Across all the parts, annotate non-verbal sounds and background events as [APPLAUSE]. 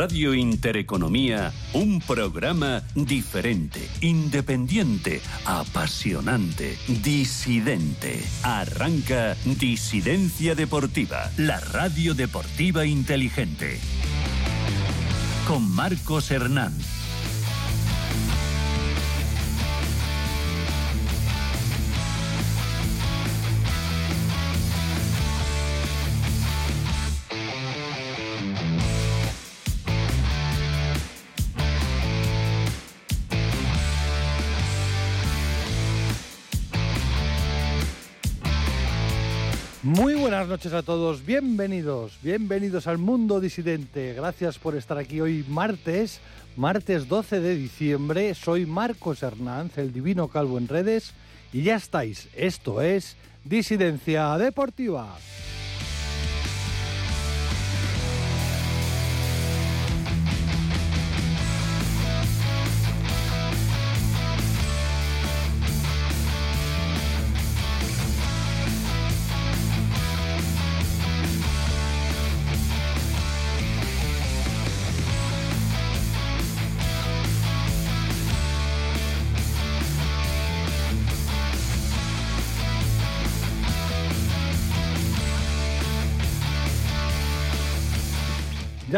Radio Intereconomía, un programa diferente, independiente, apasionante, disidente. Arranca Disidencia Deportiva, la radio deportiva inteligente. Con Marcos Hernán. Buenas noches a todos, bienvenidos, bienvenidos al mundo disidente. Gracias por estar aquí hoy martes, martes 12 de diciembre. Soy Marcos Hernández, el divino calvo en redes, y ya estáis. Esto es Disidencia Deportiva.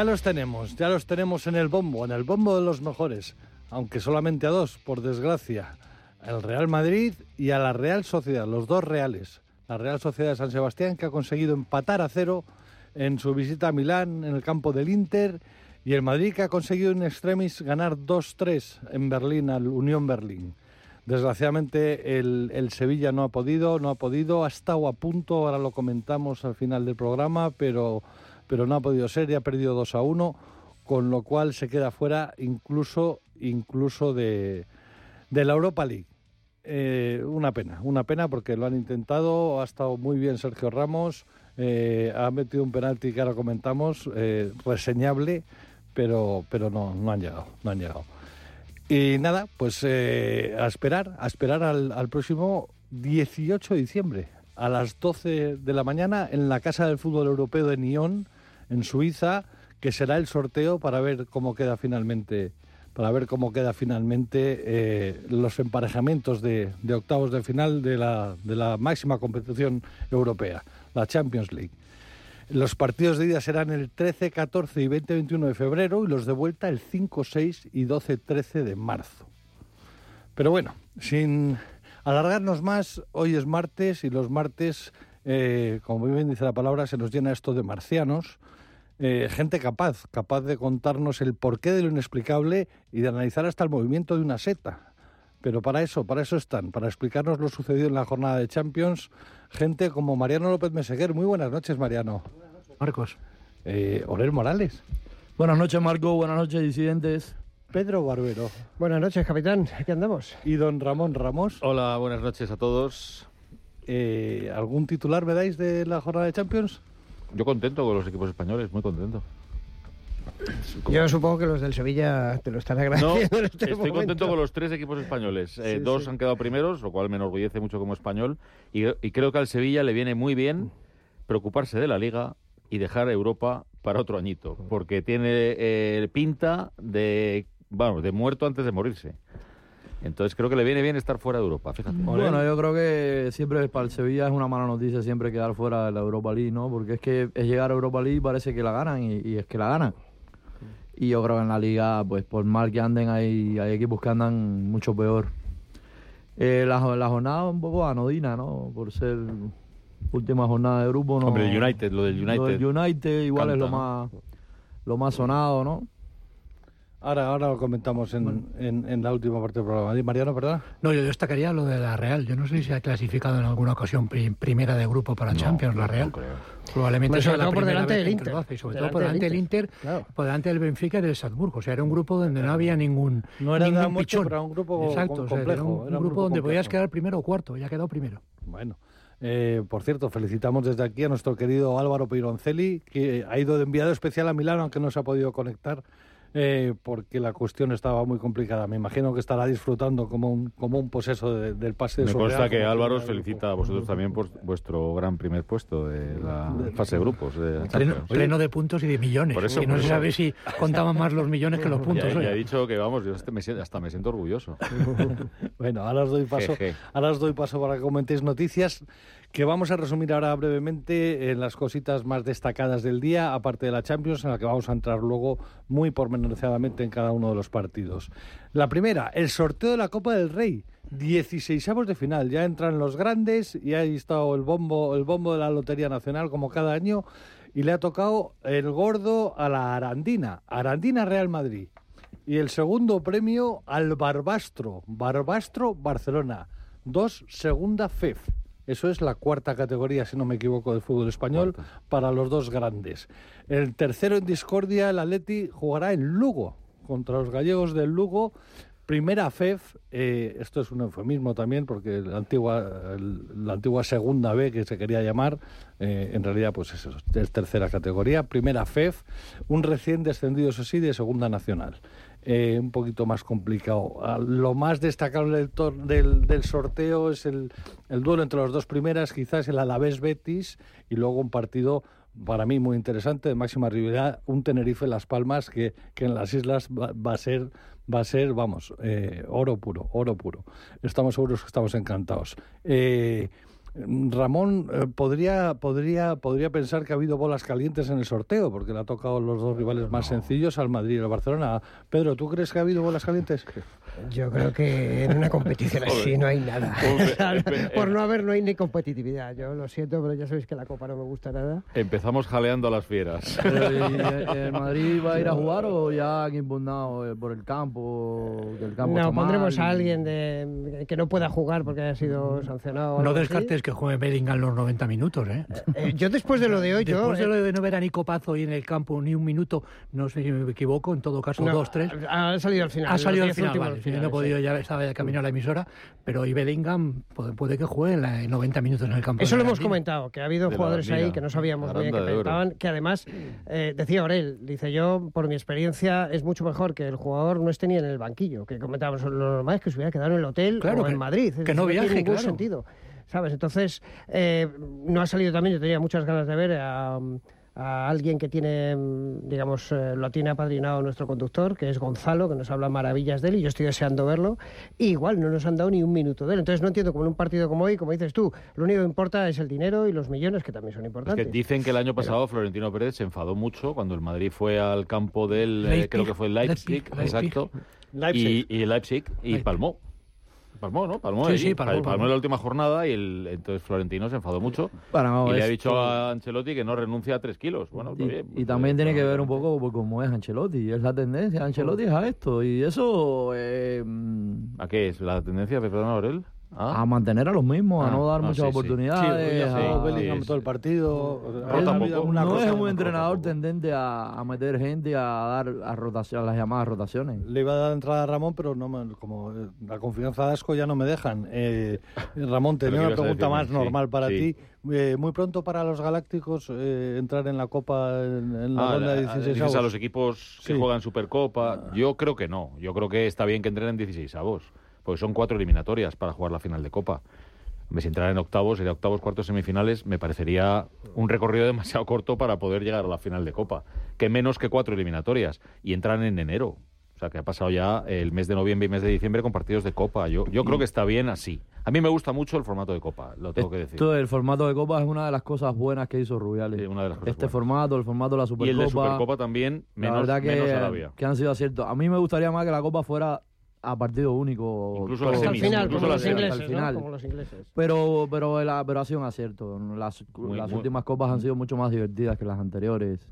Ya los tenemos, ya los tenemos en el bombo, en el bombo de los mejores, aunque solamente a dos, por desgracia. El Real Madrid y a la Real Sociedad, los dos reales. La Real Sociedad de San Sebastián que ha conseguido empatar a cero en su visita a Milán, en el campo del Inter, y el Madrid que ha conseguido en extremis ganar 2-3 en Berlín al Unión Berlín. Desgraciadamente el, el, Sevilla no ha podido, no ha podido, ha estado a punto, ahora lo comentamos al final del programa, pero pero no ha podido ser y ha perdido 2 a 1, con lo cual se queda fuera incluso, incluso de, de la Europa League. Eh, una pena, una pena porque lo han intentado, ha estado muy bien Sergio Ramos, eh, ha metido un penalti que ahora comentamos, eh, reseñable, pero, pero no, no han llegado, no han llegado. Y nada, pues a esperar, a esperar al, al próximo 18 de diciembre, a las 12 de la mañana, en la Casa del Fútbol Europeo de Nyon, en Suiza, que será el sorteo para ver cómo queda finalmente para ver cómo queda finalmente eh, los emparejamientos de, octavos de final de la, de la máxima competición europea, la Champions League. Los partidos de ida serán el 13, 14 y 20, 21 de febrero y los de vuelta el 5, 6 y 12, 13 de marzo. Pero bueno, sin alargarnos más, hoy es martes y los martes, eh, como bien dice la palabra, se nos llena esto de marcianos. Eh, gente capaz, capaz de contarnos el porqué de lo inexplicable y de analizar hasta el movimiento de una seta. Pero para eso, para eso están, para explicarnos lo sucedido en la jornada de Champions, gente como Mariano López Meseguer. Muy buenas noches, Mariano. Buenas noches, Marcos. Eh, Orel Morales. Buenas noches, Marco. Buenas noches, disidentes. Pedro Barbero. Buenas noches, capitán. Aquí andamos. Y don Ramón Ramos. Hola, buenas noches a todos. Eh, ¿Algún titular me dais de la jornada de Champions? Yo contento con los equipos españoles, muy contento. Yo supongo que los del Sevilla te lo están agradeciendo. No, en este estoy momento. contento con los tres equipos españoles. Eh, Sí, dos sí. han quedado primeros, lo cual me enorgullece mucho como español. Y, y creo que al Sevilla le viene muy bien preocuparse de la liga y dejar Europa para otro añito, porque tiene eh, pinta de, vamos, de muerto antes de morirse. Entonces creo que le viene bien estar fuera de Europa, fíjate. Bueno, yo creo que siempre para el Sevilla es una mala noticia siempre quedar fuera de la Europa League, ¿no? Porque es que es llegar a Europa League y parece que la ganan y, y es que la ganan. Y yo creo que en la liga, pues por mal que anden, hay, hay equipos que andan mucho peor. Eh, la, la jornada un poco anodina, ¿no? Por ser última jornada de grupo, ¿no? Hombre, el United, lo del United. Lo del United igual Canta, es lo ¿no? más, lo más sonado, ¿no? Ahora, ahora lo comentamos en, en, en la última parte del programa. Mariano, perdona. No, yo destacaría lo de la Real. Yo no sé si se ha clasificado en alguna ocasión pri- primera de grupo para Champions, la Real. No creo. Probablemente sea sobre la todo por delante del Inter. hace, y sobre Delante todo por del delante del Inter, Claro. por delante del Benfica y del Salzburgo. O sea, era un grupo donde no había ningún, No era ningún nada mucho, pichón. pero era un grupo Exacto, com- o sea, era complejo, un, era un un grupo grupo donde podías complejo. quedar primero o cuarto, ya ha quedado primero. Bueno, eh, por cierto, felicitamos desde aquí a nuestro querido Álvaro Pironcelli, que ha ido de enviado especial a Milán, aunque no se ha podido conectar. Eh, porque la cuestión estaba muy complicada. Me imagino que estará disfrutando como un, como un poseso de- del pase de Me consta Real, que Álvaro os felicita a vosotros también por vuestro gran primer puesto de la fase de grupos. de Pleno, pleno de puntos y de millones. Por eso, y no se sabe si contaban más los millones que los puntos. Ya, he dicho que vamos, yo hasta me siento, hasta me siento orgulloso. [LAUGHS] Bueno, ahora os doy paso, Jeje. ahora os doy paso para que comentéis noticias que vamos a resumir ahora brevemente en las cositas más destacadas del día, aparte de la Champions, en la que vamos a entrar luego muy pormenorizadamente en cada uno de los partidos. La primera, el sorteo de la Copa del Rey. 16 de final, ya entran los grandes y ahí está el bombo, el bombo de la Lotería Nacional como cada año y le ha tocado el gordo a la Arandina, Arandina Real Madrid. Y el segundo premio al Barbastro, Barbastro Barcelona, dos segunda FEF. Eso es la cuarta categoría, si no me equivoco, del fútbol español para los dos grandes. El tercero en discordia, el Atleti jugará en Lugo contra los gallegos del Lugo. Primera FEF, eh, esto es un eufemismo también, porque la antigua, el- la antigua segunda B que se quería llamar, eh, en realidad pues es, eso, es tercera categoría. Primera FEF, un recién descendido, eso sí, de segunda nacional. Eh, un poquito más complicado. Ah, Lo más destacable del, del, del sorteo es el, el duelo entre los dos primeras, quizás el Alavés Betis, y luego un partido para mí muy interesante, de máxima rivalidad, un Tenerife Las Palmas que, que en las islas va, va a ser va a ser, vamos, eh, oro puro, oro puro. Estamos seguros que estamos encantados. Eh, Ramón eh, podría, podría, podría pensar que ha habido bolas calientes en el sorteo, porque le ha tocado los dos rivales más sencillos al Madrid y al Barcelona. Pedro, ¿tú crees que ha habido bolas calientes? Yo creo que en una competición así no hay nada. Espe- [LAUGHS] Por eh. no haber no hay ni competitividad. Yo lo siento, pero ya sabéis que la Copa no me gusta nada. Empezamos jaleando a las fieras. [LAUGHS] ¿y el, Madrid va a ir a jugar o ya han impugnado eh, por el campo? Que el campo No, mal? pondremos a alguien de, que no pueda jugar porque haya sido sancionado. o No así. descartes que juegue Bellingham los 90 minutos, ¿eh? Eh, yo después de lo de hoy, yo... Después de eh, lo de no ver a Nico Pazo ahí en el campo ni un minuto, no sé si me equivoco, en todo caso no, dos, tres. Ha salido al final. Ha salido al final, últimos vale. Si no he podido, sí. ya estaba de camino a la emisora, pero hoy Bellingham puede, puede que juegue en la- en 90 minutos en el campo. Eso lo hemos comentado, que ha habido De jugadores ahí que no sabíamos muy bien que pensaban, que además, eh, decía Orel, dice yo, por mi experiencia, es mucho mejor que el jugador no esté ni en el banquillo, que comentábamos, lo normal es que se hubiera quedado en el hotel Claro, o que- en Madrid. que no tiene viaje, ningún claro. sentido. ¿Sabes? Entonces, eh, no ha salido también, yo tenía muchas ganas de ver a, a alguien que tiene, mm, digamos, eh, lo tiene apadrinado nuestro conductor, que es Gonzalo, que nos habla maravillas de él, y yo estoy deseando verlo. Y igual, no nos han dado ni un minuto de él. Entonces, no entiendo cómo en un partido como hoy, como dices tú, lo único que importa es el dinero y los millones, que también son Es importantes. que dicen que el año pasado Florentino Pérez se enfadó mucho cuando el Madrid fue al campo del, eh, Leipzig, creo que fue el Leipzig, Leipzig, Leipzig. exacto, Leipzig. Y, y Leipzig, y Leipzig. palmó. Palmó, ¿no? Palmó, Sí, sí, palmó, palmó, palmó. en la última jornada y el, entonces Florentino se enfadó mucho Bueno, no, y le ha dicho a Ancelotti que no renuncia a tres kilos. Bueno, Y, está bien, y pues, también eh, tiene que ver un poco por cómo es Ancelotti, es la tendencia. Ancelotti es a esto y eso eh, mm, ¿A qué es? ¿La tendencia, perdón, Aurel? ¿Ah? a mantener a los mismos, a Ah, no dar ah, muchas sí, sí. Sí, oportunidades. a- todo el partido. Rota Ha habido poco. alguna no cosa es un entrenador tendente a, a meter gente, a dar a, rotación, a las llamadas rotaciones. Le iba a dar entrada a Ramón, pero no me- como eh, la confianza de Asco ya no me dejan. Eh, Ramón, [LAUGHS] tenía ¿qué una pregunta decirme? más Sí, normal para sí. ti. Eh, muy pronto para los Galácticos eh, entrar en la Copa en, en la Ah, ronda de la- 16 dices a avos. los equipos que Sí. juegan Supercopa. Yo creo que no. Yo creo que está bien que entren en 16 avos. Porque son cuatro eliminatorias para jugar la final de Copa. Si entrar en octavos, sería octavos, cuartos, semifinales, me parecería un recorrido [LAUGHS] demasiado corto para poder llegar a la final de Copa. Que menos que cuatro eliminatorias. Y entran en enero. O sea, que ha pasado ya el mes de noviembre y mes de diciembre con partidos de Copa. Yo, yo creo que está bien así. A mí me gusta mucho el formato de Copa, lo tengo que decir. Esto, el formato de Copa es una de las cosas buenas que hizo Rubiales. Sí, una de las cosas este buenas. formato, el formato de la y Supercopa. el de Supercopa también, la menos, verdad que, menos Arabia. que han sido aciertos. A mí me gustaría más que la Copa fuera a partido único. Incluso todo- las Hasta el semis, final, incluso como los ingleses, Hasta el ¿no? final. Como los ingleses. Pero, pero, el- pero ha sido un acierto. Las, Muy- las muy- últimas copas han sido mucho más divertidas que las anteriores.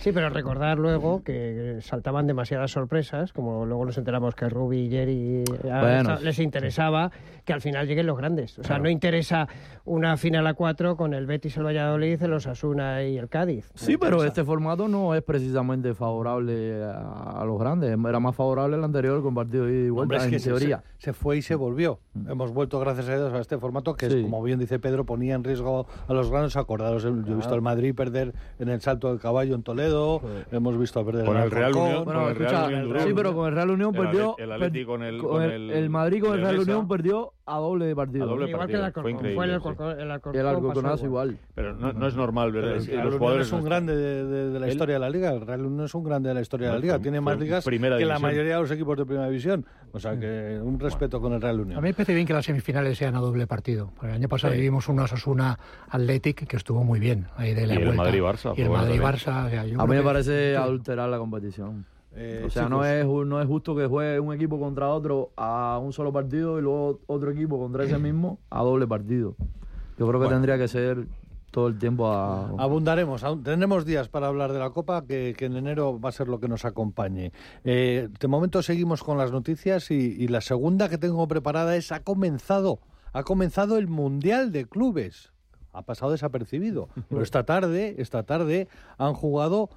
Sí, pero recordar luego que saltaban demasiadas sorpresas, como luego nos enteramos que Ruby y Jerry a- Bueno, les interesaba que al final lleguen los grandes. O sea, no interesa una final a cuatro con el Betis, el Valladolid, el Osasuna y el Cádiz. No Sí, pero interesa. este formato no es precisamente favorable a, a los grandes. Era más favorable el anterior con partido ida y vuelta, Hombre, es que en se- teoría. Se, se fue y se volvió. Hemos vuelto, gracias a Dios, a este formato que, es, Sí. como bien dice Pedro, ponía en riesgo a los grandes. Acordaros, yo he visto al Madrid perder en el salto del caballo Rayo en Toledo, hemos visto a perder Con el Real. Unión, Bueno, con el Real escucha, Unión sí, pero con el Real Unión El perdió. El per- con el- con el, el Madrid con el Real. Unión perdió a doble de partido. A doble Igual que el Alcorcón. fue Fue, increíble, el sí. Alcorcón. El Y Alcorcón, el Alcorconazo igual. Pero no, no es normal ver es- el que Real los jugadores. es un no- grande de, de- de la historia de la liga. El Real Unión es un grande de la historia de la liga. Tiene más ligas que la mayoría de los equipos de primera división. O sea que un respeto con el Real A Unión. mí me parece bien que las semifinales sean a doble partido. Porque el año pasado Sí. vivimos un Osasuna Athletic que estuvo muy bien. Ahí de la Y el vuelta. Madrid-Barça, Y el o sea, yo A mí me que- parece adulterar la competición. Eh, o sea, chicos, no es, no es justo que juegue un equipo contra otro a un solo partido y luego otro equipo contra ese [CLEARS THROAT] mismo a doble partido. Yo creo que Bueno. tendría que ser todo el tiempo a... Abundaremos, tendremos días para hablar de la Copa, que, que en enero va a ser lo que nos acompañe. Eh, de momento seguimos con las noticias y, y la segunda que tengo preparada es, ha comenzado, ha comenzado el Mundial de Clubes. Ha pasado desapercibido. [LAUGHS] Pero esta tarde, esta tarde han jugado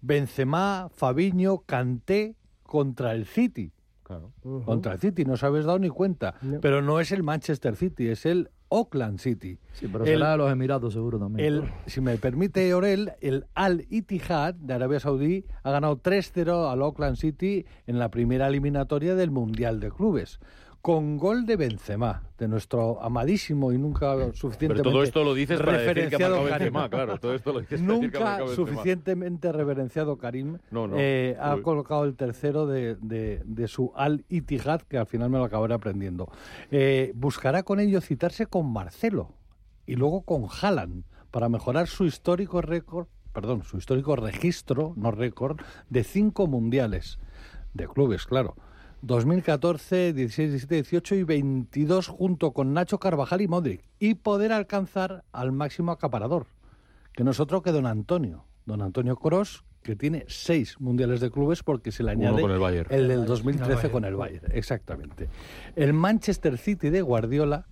Benzema, Fabiño, Kanté contra el City. Claro. Contra el City, no os habéis dado ni cuenta. No. Pero no es el Manchester City, es el Auckland City. Sí, pero el- será de los Emiratos seguro también. El, si me permite, Orel, el Al Ittihad de Arabia Saudí ha ganado 3-0 al Auckland City en la primera eliminatoria del Mundial de Clubes, con gol de Benzema, de nuestro amadísimo y nunca Pero suficientemente todo esto lo dices para decir que ha referenciado. Benzema, claro. Todo esto lo dices para decir que Nunca suficientemente reverenciado Karim No, no. eh, ha Uy. colocado el tercero de, de- de su Al Ittihad, que al final me lo acabaré aprendiendo. Eh, buscará con ello citarse con Marcelo y luego con Haaland para mejorar su histórico récord, perdón, su histórico registro, no récord, de cinco mundiales de clubes, claro. 2014, 16, 17, 18 y 22 junto con Nacho Carvajal y Modric y poder alcanzar al máximo acaparador, que no es otro que don Antonio, don Antonio Cross, que tiene seis mundiales de clubes porque se le añade con el Bayern. el del 2013 Bayern. con el Bayern, exactamente. El Manchester City de Guardiola,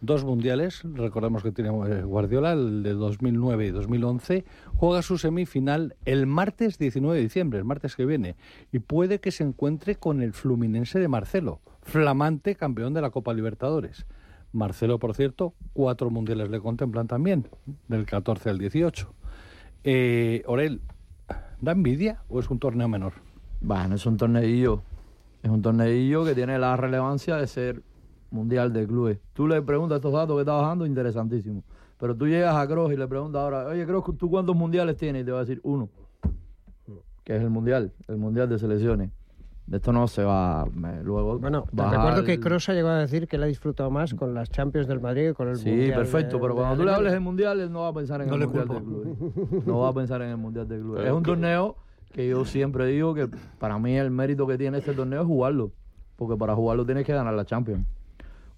dos mundiales, recordemos que tiene eh, Guardiola, el de 2009 y 2011, juega su semifinal el martes 19 de diciembre, el martes que viene, y puede que se encuentre con el Fluminense de Marcelo, flamante campeón de la Copa Libertadores. Marcelo, por cierto, cuatro mundiales le contemplan también, del 14 al 18. Eh, Orel, ¿da envidia o es un torneo menor? Bueno, es un torneillo. Es un torneillo que tiene la relevancia de ser mundial de clubes. Tú le preguntas estos datos que está bajando, interesantísimo. Pero tú llegas a Kroos y le preguntas ahora, oye, Kroos, ¿tú cuántos mundiales tienes? Y te va a decir uno. Que es el mundial, el mundial de selecciones. De esto no se va me- luego. Bueno, te bajar recuerdo que Kroos ha llegado a decir que él ha disfrutado más con las Champions del Madrid que con el Sí, Mundial perfecto, de- pero de cuando tú le hables del mundial, él no va a pensar en No el le mundial de clubes. No va a pensar en el mundial de clubes. Pero Es un que- torneo que yo siempre digo que para mí el mérito que tiene este torneo es jugarlo, porque para jugarlo tienes que ganar la Champions.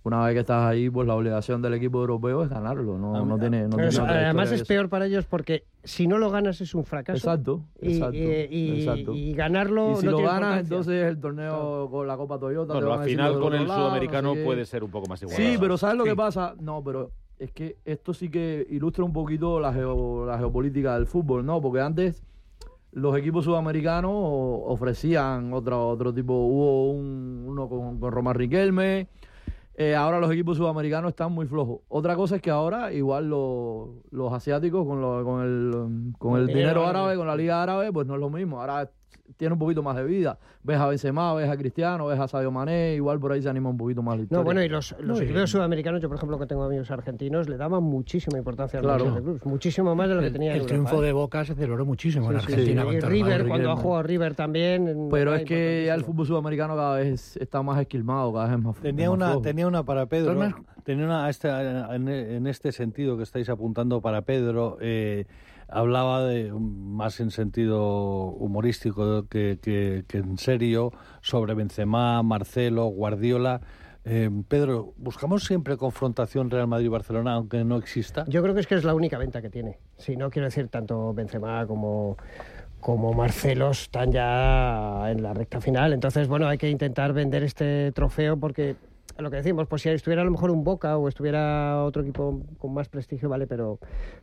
Una vez que estás ahí, pues la obligación del equipo europeo es ganarlo. No, no tiene, no tiene además es peor para ellos porque si no lo ganas es un fracaso. Exacto, Y, exacto, y- y- exacto. y ganarlo Y si no lo tiene ganas, entonces el torneo con la Copa Toyota. Bueno, al final con el lado, sudamericano puede ser un poco más igual. Sí, pero ¿sabes lo que pasa? No, pero es que esto sí que ilustra un poquito la, geo- la geopolítica del fútbol, ¿no? Porque antes los equipos sudamericanos ofrecían otro, otro tipo, hubo un, uno con, con Román Riquelme, eh, ahora los equipos sudamericanos están muy flojos. Otra cosa es que ahora igual lo- los asiáticos con, lo- con el, con el El dinero dinero árabe, árabe. con la liga árabe, pues no es lo mismo. Ahora tiene un poquito más de vida. Ves a Benzema, ves a Cristiano, ves a Sadio Mané, igual por ahí se anima un poquito más la historia. No, bueno, y los, los equipos sudamericanos, yo por ejemplo que tengo amigos argentinos, le daban muchísima importancia a los Claro. De clubes, muchísimo más de lo que El, tenía el en triunfo Europa, ¿eh? de Boca se celebró muchísimo en Sí, sí, Argentina sí. Y el River, Madrid. cuando ha jugado River también. en- Pero es que ya el fútbol sudamericano cada vez está más esquilmado, cada vez es más Tenía más una, flojo. tenía una para Pedro. Entonces, Tenía una este- en, en este sentido que estáis apuntando para Pedro. eh, hablaba de más en sentido humorístico que, que- en serio sobre Benzema, Marcelo, Guardiola. Eh, Pedro, buscamos siempre confrontación Real Madrid-Barcelona, aunque no exista. Yo creo que es que es la única venta que tiene. Si no quiero decir tanto Benzema como como Marcelo están ya en la recta final. Entonces, bueno, hay que intentar vender este trofeo porque lo que decimos, pues si estuviera a lo mejor un Boca o estuviera otro equipo con más prestigio, vale, pero,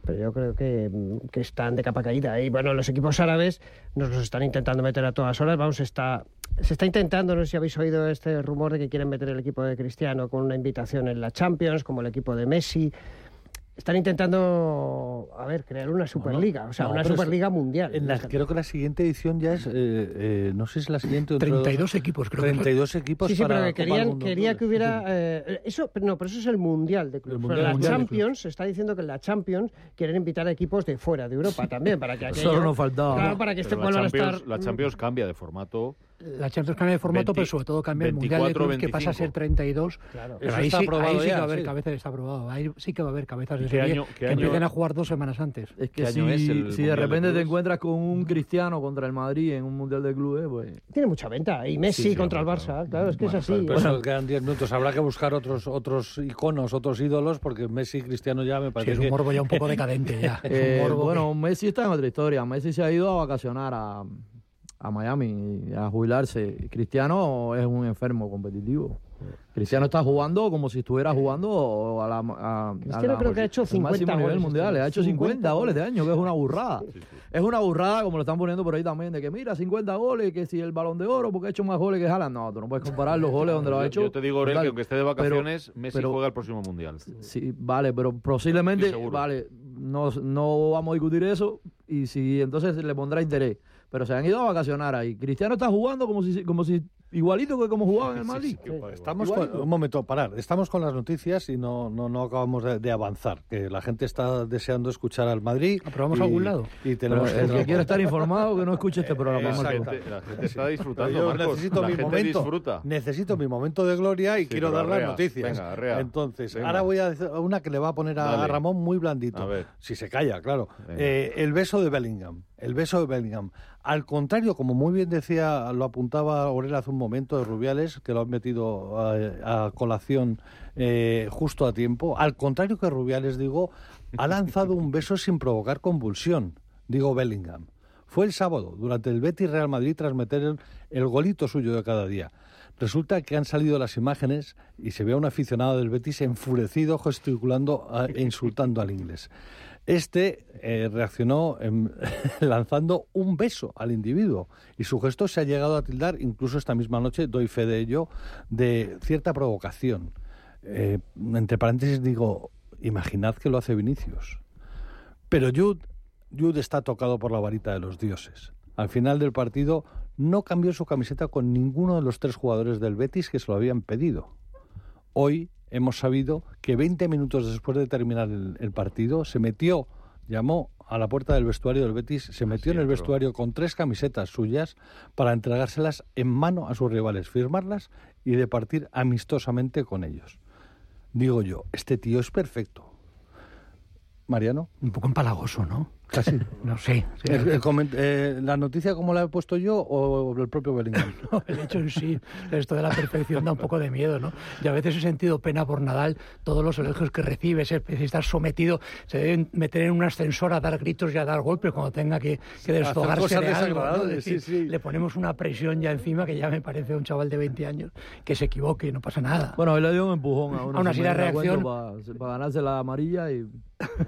pero yo creo que, que están de capa caída. Y bueno, los equipos árabes nos los están intentando meter a todas horas. Vamos, está, se está intentando, no sé si habéis oído este rumor de que quieren meter el equipo de Cristiano con una invitación en la Champions, como el equipo de Messi. Están intentando, a ver, crear una Superliga, o sea, No, una es- Superliga mundial. En la- creo que la siguiente edición ya es, eh, eh, no sé si es la siguiente. o dentro de 32 dos- equipos, creo que fue. 32 equipos Sí, sí, para pero que querían, Mundo quería que hubiera... eh, eso, pero no, pero eso es el Mundial de Clubes. La Mundial Champions se está diciendo que en la Champions quieren invitar a equipos de fuera de Europa también, para que aquello... Solo nos faltaba. Claro, para que este la, a Champions, estar... la Champions cambia de formato. La Champions cambia de formato, 20, pero sobre todo cambia el Mundial de 24, Clubes, que pasa a ser 25. 32. Claro. Pero Eso ahí está sí, aprobado ahí sí que va a haber sí. cabezas, está aprobado. Ahí sí que va a haber cabezas de ¿Qué serie año- que año- empiecen a jugar dos semanas antes. Es ¿Qué que si, es de repente te encuentras con un cristiano contra el Madrid en un mundial de clubes, pues. Tiene mucha venta. Y Messi Sí, sí, contra el Barça, claro, es que Bueno, es así. Pero eso quedan 10 minutos. Habrá que buscar otros otros iconos, otros ídolos, porque Messi y Cristiano ya me Sí, parece es un que... morbo ya un poco [LAUGHS] decadente ya. Es un Eh, bueno, Messi está en otra historia. Messi se ha ido a vacacionar a, a Miami a jubilarse. Cristiano es un enfermo competitivo. Cristiano está jugando como si estuviera jugando a la, a, a Cristiano la- creo que ha hecho al 50 máximo nivel goles mundial. este Ha hecho 50, 50 goles de año, que es una burrada. Es una burrada, como lo están poniendo por ahí también, de que mira, 50 goles, que si el balón de oro, porque ha hecho más goles que Haaland. No, tú no puedes comparar los goles donde lo ha hecho. Yo te digo, Aurel, que aunque esté de Pero- vacaciones, Messi pero- juega el próximo Mundial. Sí, vale, pero posiblemente, vale, no, no vamos a discutir eso y si entonces le pondrá interés. Pero se han ido a vacacionar ahí. Cristiano está jugando como si, como si igualito que como jugaba en el Madrid. Estamos con, un momento, parar. Estamos con las noticias y no, no, no acabamos de, de avanzar. Que la gente está deseando escuchar al Madrid. ¿Aprobamos y- a algún lado? Y Pero tenemos el que quiere estar informado que no escuche este programa. La gente, la gente está disfrutando, Yo Marcos. necesito la mi gente momento. disfruta. Necesito mi momento de gloria y Sí, quiero pero dar las noticias. Venga. Entonces, Venga. ahora voy a decir una que le va a poner a, Dale. Ramón muy blandito. A ver. Si se calla, claro. Eh, el beso de Bellingham. El beso de Bellingham. Al contrario, como muy bien decía, lo apuntaba Aurel hace un momento de Rubiales, que lo han metido a, a colación eh, justo a tiempo. Al contrario que Rubiales, digo, ha lanzado un beso [LAUGHS] sin provocar convulsión. Digo Bellingham. Fue el sábado, durante el Betis Real Madrid, tras meter el, el golito suyo de cada día. Resulta que han salido las imágenes y se ve a un aficionado del Betis enfurecido, gesticulando a- e insultando al inglés. Este eh, reaccionó [LAUGHS] lanzando un beso al individuo y su gesto se ha llegado a tildar, incluso esta misma noche, doy fe de ello, de cierta provocación. Eh, entre paréntesis digo, imaginad que lo hace Vinicius. Pero Jude, Jude está tocado por la varita de los dioses. Al final del partido no cambió su camiseta con ninguno de los tres jugadores del Betis que se lo habían pedido. Hoy hemos sabido que 20 minutos después de terminar el, el partido se metió, llamó a la puerta del vestuario del Betis, se metió en el entró. vestuario con tres camisetas suyas para entregárselas en mano a sus rivales, firmarlas y departir amistosamente con ellos. Digo yo, este tío es perfecto. Mariano. Un poco empalagoso, ¿no? Casi. [LAUGHS] No sé. sí. El- el coment- eh, ¿La noticia como la he puesto yo o el propio Bellingham? [LAUGHS] No, el hecho en sí, esto de la perfección da un poco de miedo, ¿no? Y a veces he sentido pena por Nadal, todos los elogios que recibe, estar sometido, se deben meter en un ascensor a dar gritos y a dar golpes cuando tenga que, que desfogarse de algo, ¿no? desagradables, Es decir, sí, sí. Le ponemos una presión ya encima que ya me parece un chaval de 20 años que se equivoque y no pasa nada. Bueno, él le dio un empujón a una Aún así, la reacción- para ganarse la amarilla y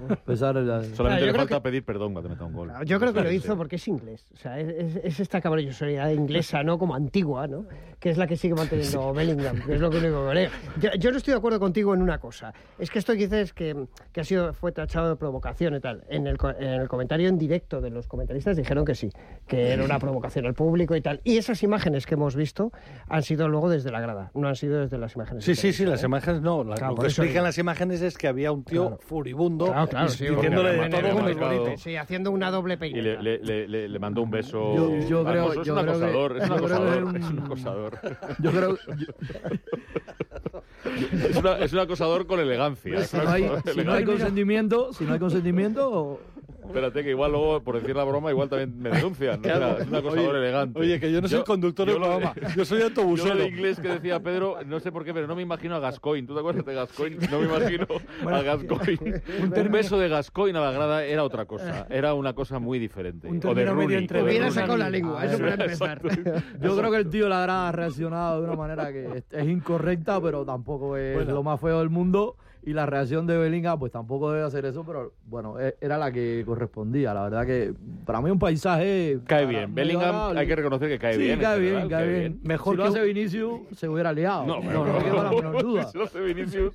empezar el... Solamente yo le falta que- pedir perdón cuando meta un gol. Claro, Yo creo que lo hizo porque es inglés. O sea, es, es- es esta caballerosidad inglesa, ¿no? Como antigua, ¿no? Que es la que sigue manteniendo Bellingham, que es lo único que creo. Yo, yo no estoy de acuerdo contigo en una cosa. Es que esto que dices que, que ha sido, fue tachado de provocación y tal. En el, co- en el comentario en directo de los comentaristas dijeron que sí, que era una provocación al público y tal. Y esas imágenes que hemos visto han sido luego desde la grada, no han sido desde las imágenes. Sí, sí, sí, las ¿eh? imágenes no. Claro, lo que explican digo. las imágenes es que había un tío Claro. furibundo Claro, claro, sí, diciéndole de todo menos bonito. Sí, haciendo una doble Y peineta. le, le, le, le- le mandó un beso. Yo- yo creo- Marcos, es yo un creo que- acosador, es un yo creo que acosador, es un- es un acosador. [LAUGHS] Yo creo... yo- Es, una- es un acosador con elegancia. si no hay, si no hay consentimiento, si no hay consentimiento... Espérate, que igual luego, por decir la broma, igual también me denuncian. ¿no? O sea, es un acosador Oye, elegante. Oye, que yo no soy conductor yo lo de- programa, yo soy [LAUGHS] Yo autobusero. lo de inglés que decía Pedro, no sé por qué, pero no me imagino a Gascoigne. ¿Tú te acuerdas de Gascoigne? No me imagino [LAUGHS] a Gascoigne. [LAUGHS] Un beso de Gascoigne a la grada era otra cosa. Era una cosa muy diferente. Un o de término medio Rooney. entre Hubiera Rooney. sacado la lengua, eso para empezar. Yo creo que el tío la ha reaccionado de una manera que es, es incorrecta, pero tampoco es Bueno. lo más feo del mundo. Y la reacción de Bellingham, pues tampoco debe hacer eso, pero bueno, e- era la que correspondía. La verdad que para mí un paisaje. Cae bien. Bellingham hay que reconocer que cae sí, bien. en cae bien, general, cae bien. Mejor si lo que hace un- Vinicius, se hubiera liado. No, No, no, queda la menor duda. [LAUGHS] Si lo hace Vinicius.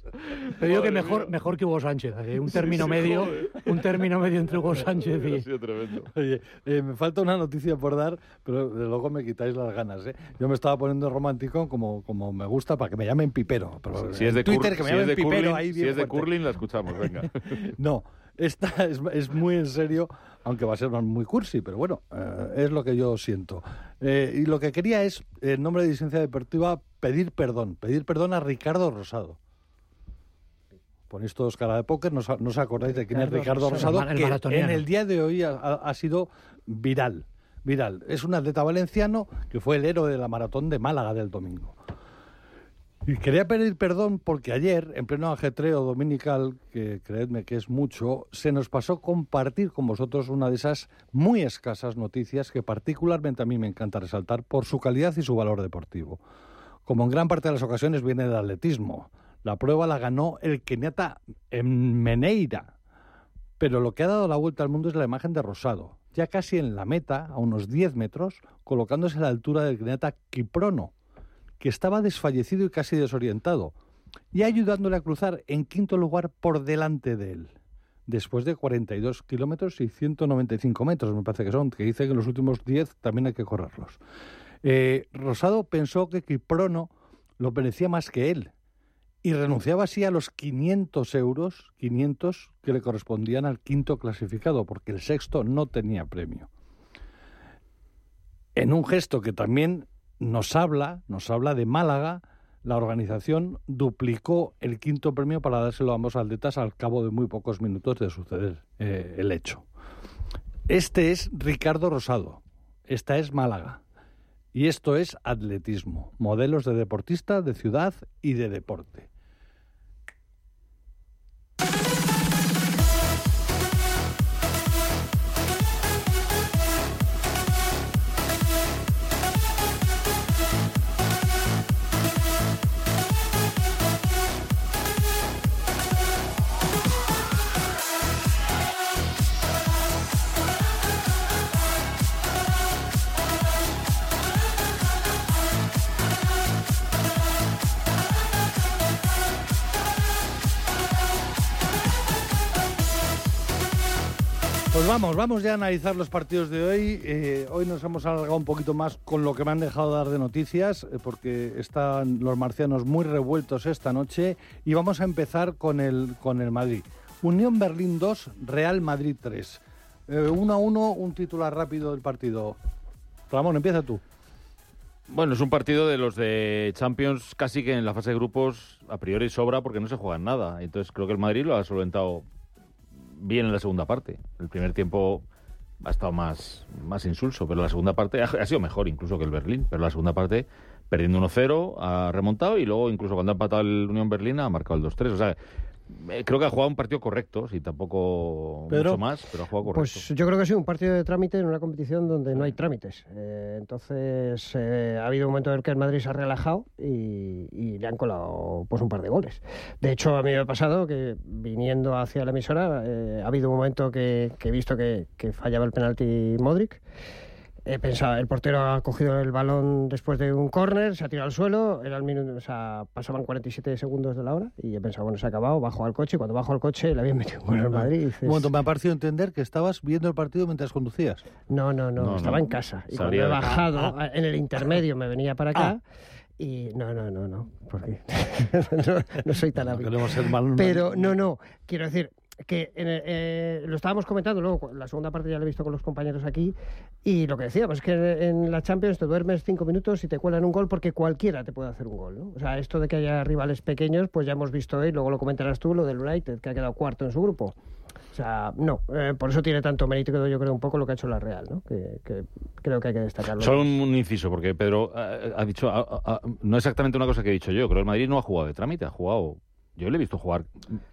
Te digo que mejor, mía. mejor que Hugo Sánchez. ¿eh? Un término medio, un término medio entre Hugo [LAUGHS] Sánchez Ha y. sido tremendo. Oye, eh, me falta una noticia por dar, pero de luego me quitáis las ganas. ¿eh? Yo me estaba poniendo romántico como, como me gusta para que me llamen pipero. Pero Si es de, Twitter que me llamen pipero curling, ahí si es de fuerte. curling, la escuchamos, venga. [LAUGHS] No, esta es, es muy en serio, aunque va a ser muy cursi, pero bueno, eh, es lo que yo siento. Eh, y lo que quería es, en nombre de Licencia Deportiva, pedir perdón, pedir perdón a Ricardo Rosado. Ponéis todos cara de póker, no, os- no os acordáis de quién es Ricardo Rosado, el que en el día de hoy ha sido viral. Viral. Es un atleta valenciano que fue el héroe de la maratón de Málaga del domingo. Y quería pedir perdón porque ayer, en pleno ajetreo dominical, que creedme que es mucho, se nos pasó compartir con vosotros una de esas muy escasas noticias que particularmente a mí me encanta resaltar por su calidad y su valor deportivo. Como en gran parte de las ocasiones viene del atletismo. La prueba la ganó el keniata Meneira. Pero lo que ha dado la vuelta al mundo es la imagen de Rosado, ya casi en la meta, a unos 10 metros, colocándose a la altura del keniata Kiprono, que estaba desfallecido y casi desorientado, y ayudándole a cruzar en quinto lugar por delante de él, después de 42 kilómetros y 195 metros, me parece que son, que dice que los últimos 10 también hay que correrlos. Eh, Rosado pensó que Kiprono lo merecía más que él, y renunciaba así a los 500 euros, 500 que le correspondían al quinto clasificado, porque el sexto no tenía premio. En un gesto que también nos habla, nos habla de Málaga, la organización duplicó el quinto premio para dárselo a ambos atletas al cabo de muy pocos minutos de suceder eh, el hecho. Este es Ricardo Rosado, esta es Málaga y esto es atletismo, modelos de deportista, de ciudad y de deporte. Vamos, vamos ya a analizar los partidos de hoy. Eh, hoy nos hemos alargado un poquito más con lo que me han dejado dar de noticias, eh, porque están los marcianos muy revueltos esta noche. Y vamos a empezar con el, con el Madrid. Unión Berlín 2, Real Madrid 3. 1 a 1, un titular rápido del partido. Ramón, empieza tú. Bueno, es un partido de los de Champions casi que en la fase de grupos a priori sobra porque no se juega en nada. Entonces creo que el Madrid lo ha solventado bien en la segunda parte. El primer tiempo ha estado más, más insulso, pero la segunda parte ha, ha sido mejor incluso que el Berlín. Pero la segunda parte, perdiendo 1-0, ha remontado y luego incluso cuando ha empatado el Unión Berlín ha marcado el 2-3. O sea, creo que ha jugado un partido correcto, sí, tampoco Pedro. mucho más, pero ha jugado correcto. Pues yo creo que ha sido un partido de trámite en una competición donde no hay trámites. Eh, entonces eh, ha habido un momento en el que el Madrid se ha relajado y, y le han colado pues un par de goles. De hecho, a mí me ha pasado que viniendo hacia la emisora eh, ha habido un momento que, que he visto que, que fallaba el penalti Modric. He pensado, el portero ha cogido el balón después de un córner, se ha tirado al suelo, era el minuto, o sea, pasaban 47 segundos de la hora y he pensado, bueno, se ha acabado, bajo al coche, y cuando bajo al coche le habían metido un gol al Madrid. y dices, Un momento, me ha parecido entender que estabas viendo el partido mientras conducías. no, no, no, No, estaba no. en casa. Y cuando he bajado en el intermedio me venía para acá y no, no, no, no, porque [LAUGHS] no, no soy tan No hábil. queremos ser mal- Pero no, no, quiero decir que eh, lo estábamos comentando luego, la segunda parte ya lo he visto con los compañeros aquí y lo que decíamos es que en la Champions te duermes cinco minutos y te cuelan un gol porque cualquiera te puede hacer un gol, ¿no? O sea, esto de que haya rivales pequeños, pues ya hemos visto hoy, luego lo comentarás tú, lo del United, que ha quedado cuarto en su grupo. O sea, no, eh, por eso tiene tanto mérito yo creo un poco lo que ha hecho la Real, ¿no? Que, que creo que hay que destacarlo. Solo un, inciso, porque Pedro ha dicho, ah, ah, no exactamente una cosa que he dicho yo, creo que el Madrid no ha jugado de trámite, ha jugado, yo le he visto jugar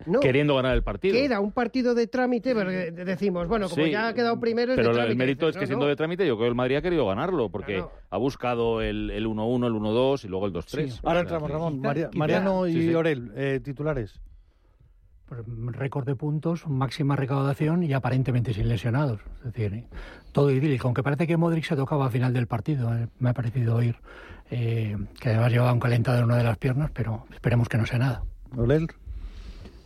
No, queriendo ganar el partido. que era un partido de trámite, pero decimos, bueno, como Sí, ya ha quedado primero es de Pero trámite. el mérito Dices, es que no, siendo de trámite, yo creo que el Madrid ha querido ganarlo, porque ha buscado el el 1-1, el 1-2 y luego el 2-3. Sí. Ahora entramos, Ramón. Mariano y Sí, sí. Orel, eh, titulares. pues, récord de puntos, máxima recaudación y aparentemente sin lesionados. Es decir, eh, todo idílico. Aunque parece que Modric se tocaba al final del partido, eh, me ha parecido oír eh, que además llevaba un calentado en una de las piernas, pero esperemos que no sea nada. ¿Olel?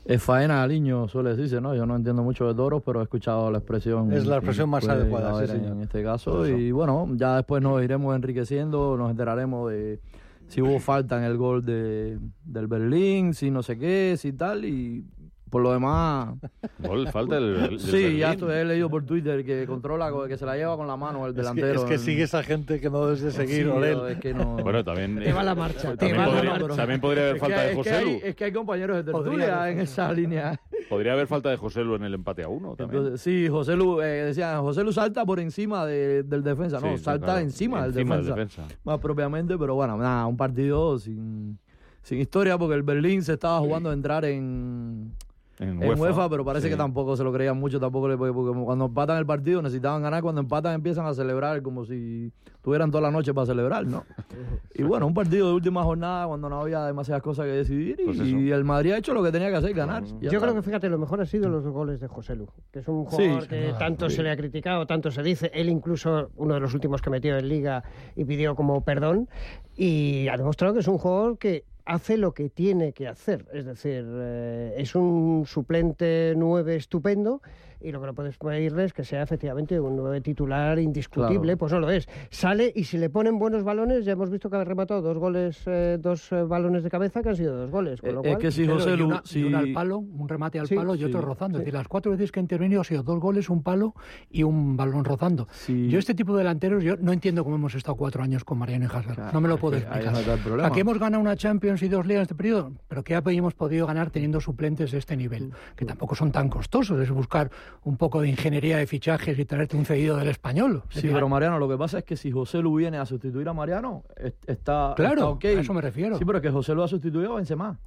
Es faena al niño, suele decirse, ¿no? Yo no entiendo mucho de toros, pero he escuchado la expresión. Es la expresión más adecuada, sí, señor. En este caso. Y bueno, ya después nos iremos enriqueciendo, nos enteraremos de si hubo falta en el gol de, del Berlín, si no sé qué, si tal. Y por lo demás. Gol, falta el, Sí, ya esto he leído por Twitter que controla, que se la lleva con la mano el Es que, delantero. es que sigue esa gente que no debes de Sí, seguir, Olel. es que no. Bueno, también. Te va la marcha, te También va la podría, marcha. también podría haber Es falta que- de José Lu. Es que hay compañeros de tertulia en esa línea. Podría haber falta de José Lu en el empate a uno también. Entonces, sí, José Lu, eh, decían, José Lu salta por encima de- del defensa, no, Sí, sí, salta claro. encima, del Encima defensa, del defensa. más propiamente, pero bueno, nada, un partido sin, sin historia porque el Berlín se estaba jugando a entrar en, En en UEFA, pero parece sí. que tampoco se lo creían mucho, tampoco le, porque cuando empatan el partido necesitaban ganar, cuando empatan empiezan a celebrar como si tuvieran toda la noche para celebrar, ¿no? [LAUGHS] y bueno, un partido de última jornada cuando no había demasiadas cosas que decidir y, Pues y el Madrid ha hecho lo que tenía que hacer, ganar. Yo está. creo que, fíjate, lo mejor ha sido los dos goles de José Lu, que es un jugador Sí, que duda, tanto se le ha criticado, tanto se dice. Él incluso, uno de los últimos que metió en Liga y pidió como perdón, y ha demostrado que es un jugador que hace lo que tiene que hacer. Es decir, eh, es un suplente 9 estupendo y lo que no puedes pedirle es que sea efectivamente un 9 titular indiscutible, Claro. pues no lo es. Sale y si le ponen buenos balones, ya hemos visto que ha rematado dos goles, eh, dos eh, balones de cabeza que han sido dos goles. Con Eh, lo es cual, que si José Lu, una- y si- una al palo, un remate al Sí, palo y otro rozando. sí. Es decir, las cuatro veces que ha intervenido ha sido dos goles, un palo y un balón rozando. Yo este tipo de delanteros, yo no entiendo cómo hemos estado cuatro años con Mariano y Hazard. Claro, no me lo puedo explicar. que hemos ganado una Champions y dos ligas en este periodo, pero que hemos podido ganar teniendo suplentes de este nivel, que tampoco son tan costosos. Es buscar un poco de ingeniería de fichajes y traerte un cedido del español. Es Sí, pero Mariano, lo que pasa es que si José Lu viene a sustituir a Mariano, es- está, Claro, está a eso me refiero. Sí, pero que José Lu ha sustituido a Benzema.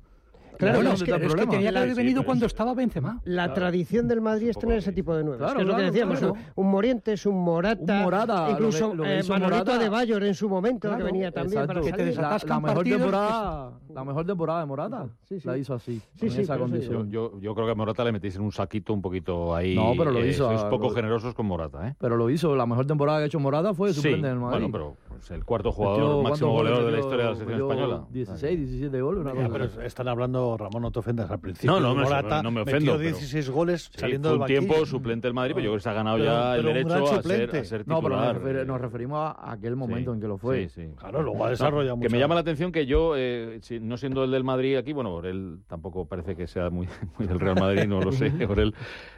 Claro, bueno, es es que- es que problema. tenía que haber Sí, venido pero cuando es- estaba Benzema. La tradición del Madrid es tener ese tipo de nueve. Claro, que es lo que claro, decíamos. claro. Un Morientes, un Morata. Un Morata, Incluso lo que- lo eh, Manolito Morata- de Bayor en su momento, que Claro, venía también Exacto. para Que te la, la mejor partidos temporada, la mejor temporada de Morata Sí, sí. la hizo así, Sí, en sí, esa condición. yo, yo creo que a Morata le metís en un saquito un poquito ahí. No, pero lo eh, hizo Sois poco generosos con Morata, ¿eh? Pero lo hizo, la mejor temporada que ha hecho Morata fue de Sí, suplente en el Madrid. bueno, pero el cuarto jugador ¿cuántos máximo goleador de la historia de la selección española. 16, 17 goles, pero están hablando, Ramón, no te ofendas al principio. No, no, me- Morata no me metió ofendo, pero- 16 goles Sí, saliendo fue del un tiempo suplente del Madrid, pero yo creo que se ha ganado Pero- ya el pero derecho a ser, a ser No, pero nos, titular. refer- nos referimos a aquel momento Sí, en que lo fue. Sí, sí. Claro, luego ha desarrollado No, mucho. que me llama la atención que yo, eh, si- no siendo el del Madrid aquí, bueno, él tampoco parece que sea muy, [LAUGHS] muy del Real Madrid, no lo sé, por él,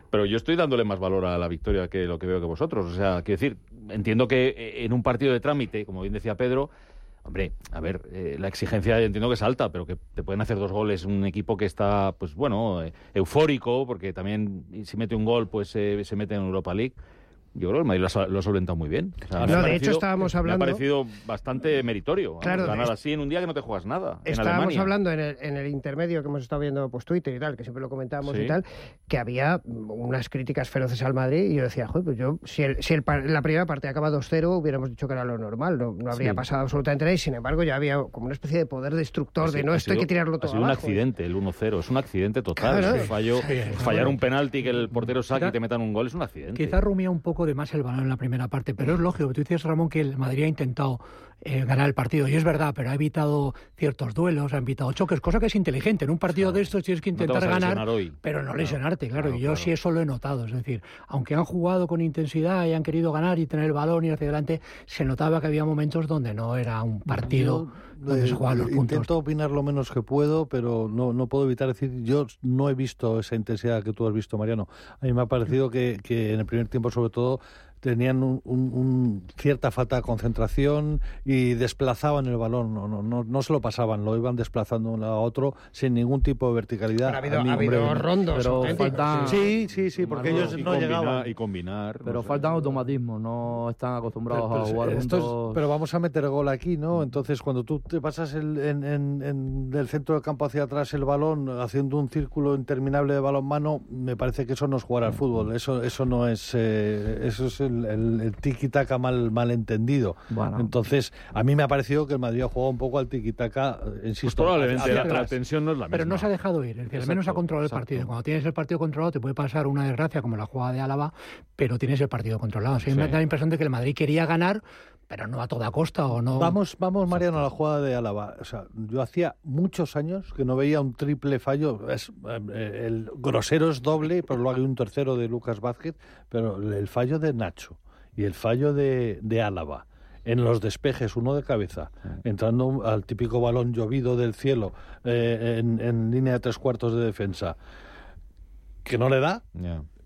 pero yo estoy dándole más valor a la victoria que lo que veo que vosotros. O sea, quiero decir, entiendo que eh, en un partido de trámite, como bien decía Pedro, hombre, a ver, eh, la exigencia entiendo que es alta, pero que te pueden hacer dos goles un equipo que está, pues bueno, eh, eufórico, porque también si mete un gol, pues eh, se mete en Europa League. Yo creo que el Madrid lo ha, sol- lo ha solventado muy bien. O sea, No, de parecido- hecho, estábamos hablando- Me ha parecido bastante meritorio. Claro, ganar es- así en un día que no te juegas nada. en Estábamos Alemania. hablando en el, en el intermedio que hemos estado viendo pues Twitter y tal, que siempre lo comentábamos Sí. y tal, que había unas críticas feroces al Madrid y yo decía, joder, pues yo, si, el, si el la primera parte acaba 2-0, hubiéramos dicho que era lo normal, no, no habría Sí. pasado absolutamente nada y sin embargo ya había como una especie de poder destructor de no, esto hay sido- que tirarlo todo Ha sido un abajo. accidente el 1-0, es un accidente total. Claro. Es un fallo, fallar un penalti que el portero saque y te metan un gol es un accidente. Quizá rumía un poco de más el balón en la primera parte, pero es lógico. Tú dices, Ramón, que el Madrid ha intentado eh, ganar el partido, y es verdad, pero ha evitado ciertos duelos, ha evitado choques, cosa que es inteligente. En un partido de estos tienes que intentar ganar, hoy. pero no Claro, lesionarte, claro. claro, y yo sí eso lo he notado. Es decir, aunque han jugado con intensidad y han querido ganar y tener el balón y hacia adelante, se notaba que había momentos donde no era un partido Yo, eh, se jugaban los puntos. Intento opinar lo menos que puedo, pero no, no puedo evitar decir, yo no he visto esa intensidad que tú has visto, Mariano. A mí me ha parecido que, que en el primer tiempo, sobre todo, tenían un, un- un cierta falta de concentración y desplazaban el balón, no, no, no, no se lo pasaban, lo iban desplazando de un lado a otro sin ningún tipo de verticalidad. Pero ha habido, A mí, ha habido hombre, rondos pero falta- sí. Sí, sí, porque ellos no combinar, llegaban. Y combinar. Pero no sé. faltan automatismos, no están acostumbrados Pero, a jugar esto es- juntos. pero vamos a meter gol aquí, ¿no? Entonces, cuando tú te pasas el- en, en- en- del centro del campo hacia atrás el balón, haciendo un círculo interminable de balón mano, me parece que eso no es jugar al fútbol. Eso, eso no es, eh, eso es el, el- el tiki-taka mal, mal entendido. Bueno. Entonces, a mí me ha parecido que el Madrid ha jugado un poco al tiki-taka, eh, Pues insisto. probablemente hacia la, la tensión no es la misma. Pero no se ha dejado ir, es decir, al menos ha Exacto, controlado el partido. Cuando tienes el partido controlado te puede pasar una desgracia como la jugada de Álava, pero tienes el partido controlado. O sea, me da la impresión de que el Madrid quería ganar, pero no a toda costa o no. Vamos, vamos, Mariano, a la jugada de Álava. O sea, yo hacía muchos años que no veía un triple fallo. Es, eh, el grosero es doble, pero luego hay un tercero de Lucas Vázquez, pero el fallo de Nacho y el fallo de, de Álava en los despejes, uno de cabeza, entrando al típico balón llovido del cielo eh, en, en línea de tres cuartos de defensa, que no le da.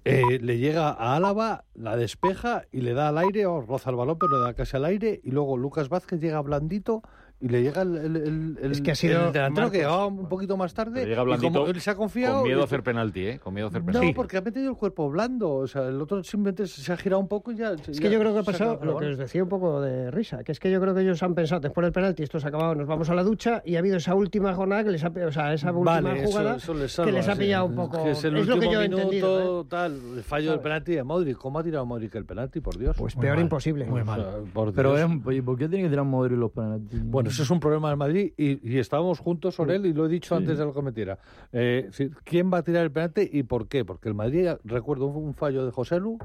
Eh, le llega a Álava, la despeja y le da al aire, o roza el balón, pero le da casi al aire. Y luego Lucas Vázquez llega blandito y le llega el, el, el- el- Es que ha sido el delantero que llegaba un poquito más tarde. Pero llega y blandito como él se ha confiado. Con miedo a hacer penalti, ¿eh? Con miedo a hacer No, penalti. porque ha metido el cuerpo blando. O sea, el otro simplemente se ha girado un poco y ya. Es que yo creo que ha pasado lo que os decía un poco de risa, que es que yo creo que ellos han pensado después del penalti, esto se ha acabado, nos vamos a la ducha y ha habido esa última jornada que les ha, o sea, esa última Vale, jugada eso les que les ha sí. pillado un poco. Que es el lo que último yo he minuto, entendido. ¿eh? tal, el fallo del penalti de Modric. ¿Cómo ha tirado Modric el penalti, por Dios? Pues Muy peor mal, imposible. muy O mal. sea, por Pero Dios. es, ¿y por qué tiene que tirar Modric los penaltis? Bueno, ese es un problema del Madrid y, y estábamos juntos sobre él y lo he dicho antes de lo que metiera. Eh, si- ¿Quién va a tirar el penalti y por qué? Porque el Madrid, recuerdo un, un fallo de José Lu,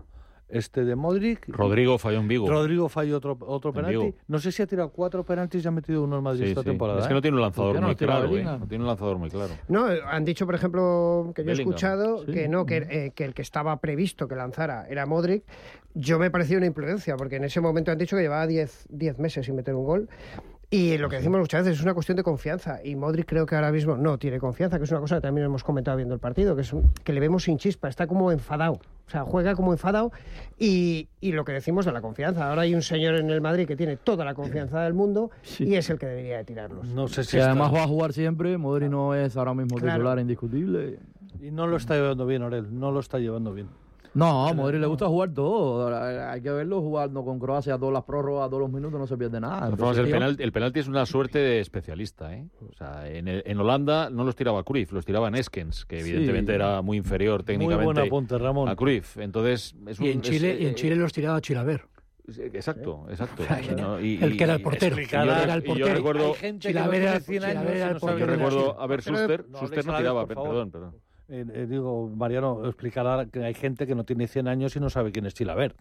este de Modric. Rodrigo falló en Vigo. Rodrigo falló otro, otro En penalti. Vigo. No sé si ha tirado cuatro penaltis y ha metido uno en Madrid Sí, esta sí. temporada. Es que ¿eh? no tiene un ¿Por lanzador no muy claro, ¿eh? No tiene un lanzador muy claro. No, han dicho, por ejemplo, que yo he escuchado sí. que no, que, eh, que el que estaba previsto que lanzara era Modric. Yo me pareció una imprudencia, porque en ese momento han dicho que llevaba 10 10 meses sin meter un gol. Y lo que decimos muchas veces es una cuestión de confianza. Y Modric creo que ahora mismo no tiene confianza, que es una cosa que también hemos comentado viendo el partido, que es un- que le vemos sin chispa, está como enfadado. O sea, juega como enfadado. Y, y lo que decimos de la confianza. Ahora hay un señor en el Madrid que tiene toda la confianza del mundo y es el que debería de tirarlos. No sé si está- además va a jugar siempre, Modric no es ahora mismo Claro. titular indiscutible. Y no lo está llevando bien, Orel. No lo está llevando bien. No, a Modric le gusta jugar todo. Hay que verlo jugando con Croacia todas las prórrogas, todos los minutos, no se pierde nada. Entonces, el, penalti, el penalti es una suerte de especialista. ¿eh? O sea, en, el- en Holanda no los tiraba Cruyff, los tiraba Neskens, que Sí. evidentemente era muy inferior Muy técnicamente buen apunte, Ramón. a Cruyff. Entonces, es un, Y en es- Chile, y eh, en Chile los tiraba Chilaver. Exacto, exacto. [LAUGHS] sea, ¿no? Y- el que era el portero. y Explicar yo, a- era el y yo portero. recuerdo, Hay gente que no Chilavera- tiene 100 años Chilavera y era el portero yo recuerdo a ver Suster, no no tiraba, perdón, perdón. Eh, eh, digo, Mariano, explicará que hay gente que no tiene 100 años y no sabe quién es Chilaver.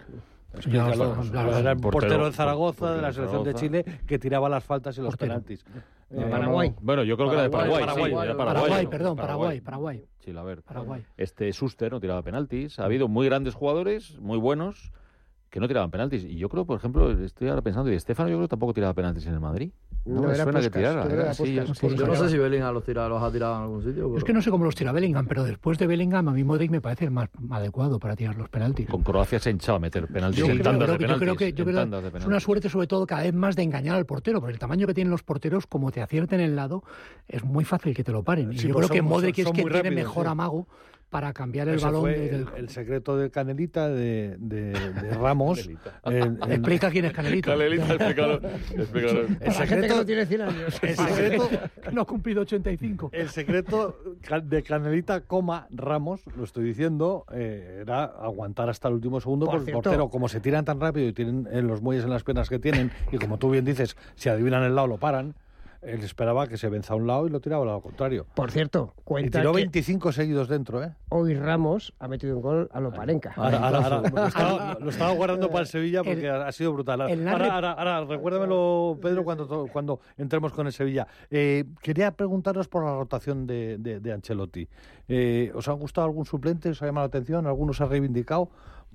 Claro, claro. Era el Portero- portero de Zaragoza, portero de la selección de. Chile, que tiraba las faltas y los Portero. penaltis. De Eh, Paraguay. Bueno, yo creo que era de Paraguay, Paraguay, sí, Paraguay, era Paraguay, Paraguay, ¿no? perdón, Paraguay, Paraguay. Chilaver. Paraguay. Este Suster no tiraba penaltis. Ha habido muy grandes jugadores, muy buenos, que no tiraban penaltis. Y yo creo, por ejemplo, estoy ahora pensando, y Estefano yo creo que tampoco tiraba penaltis en el Madrid. No, No, me era suena que tirara. que era era así, Puskás, yo- sí. Yo no sé si Bellingham los, tira, los ha tirado en algún sitio. Es que no sé cómo los tira Bellingham, pero después de Bellingham a mí Modric me parece el más adecuado para tirar los penaltis. Con Croacia se hinchaba a meter penaltis Yo en tandas de que- yo penaltis. creo que, yo creo de es una suerte sobre todo cada vez más de engañar al portero, porque el tamaño que tienen los porteros, como te acierten el lado, es muy fácil que te lo paren. Y Sí, yo pues creo que Modric son- es son que muy tiene mejor sí. amago para cambiar el Ese balón. fue desde el, el- el secreto de Canelita de, de- de [LAUGHS] Ramos. En- en- [LAUGHS] Explica quién es Canelito. Canelita, explícalo, explícalo. el Para [LAUGHS] gente que no tiene 100 años. el secreto, no ha cumplido 85. el secreto de Canelita, coma Ramos, lo estoy diciendo, eh, era aguantar hasta el último segundo Por porque el cierto- portero, como se tiran tan rápido y tienen en los muelles en las piernas que tienen, y como tú bien dices, si adivinan el lado lo paran, él esperaba que se venza a un lado y lo tiraba al lado contrario. Por cierto, Y cuenta tiró que 25 seguidos dentro, ¿eh? hoy Ramos ha metido un gol a lo Palenca. Ahora, ahora, ahora, lo, estaba, lo estaba guardando para el Sevilla porque El- ha sido brutal. Ahora, recuérdamelo, Pedro, cuando, cuando entremos con el Sevilla. Eh, quería preguntaros por la rotación de, de- de Ancelotti. Eh, ¿Os ha gustado algún suplente? ¿Os ha llamado la atención? ¿Algunos ha reivindicado?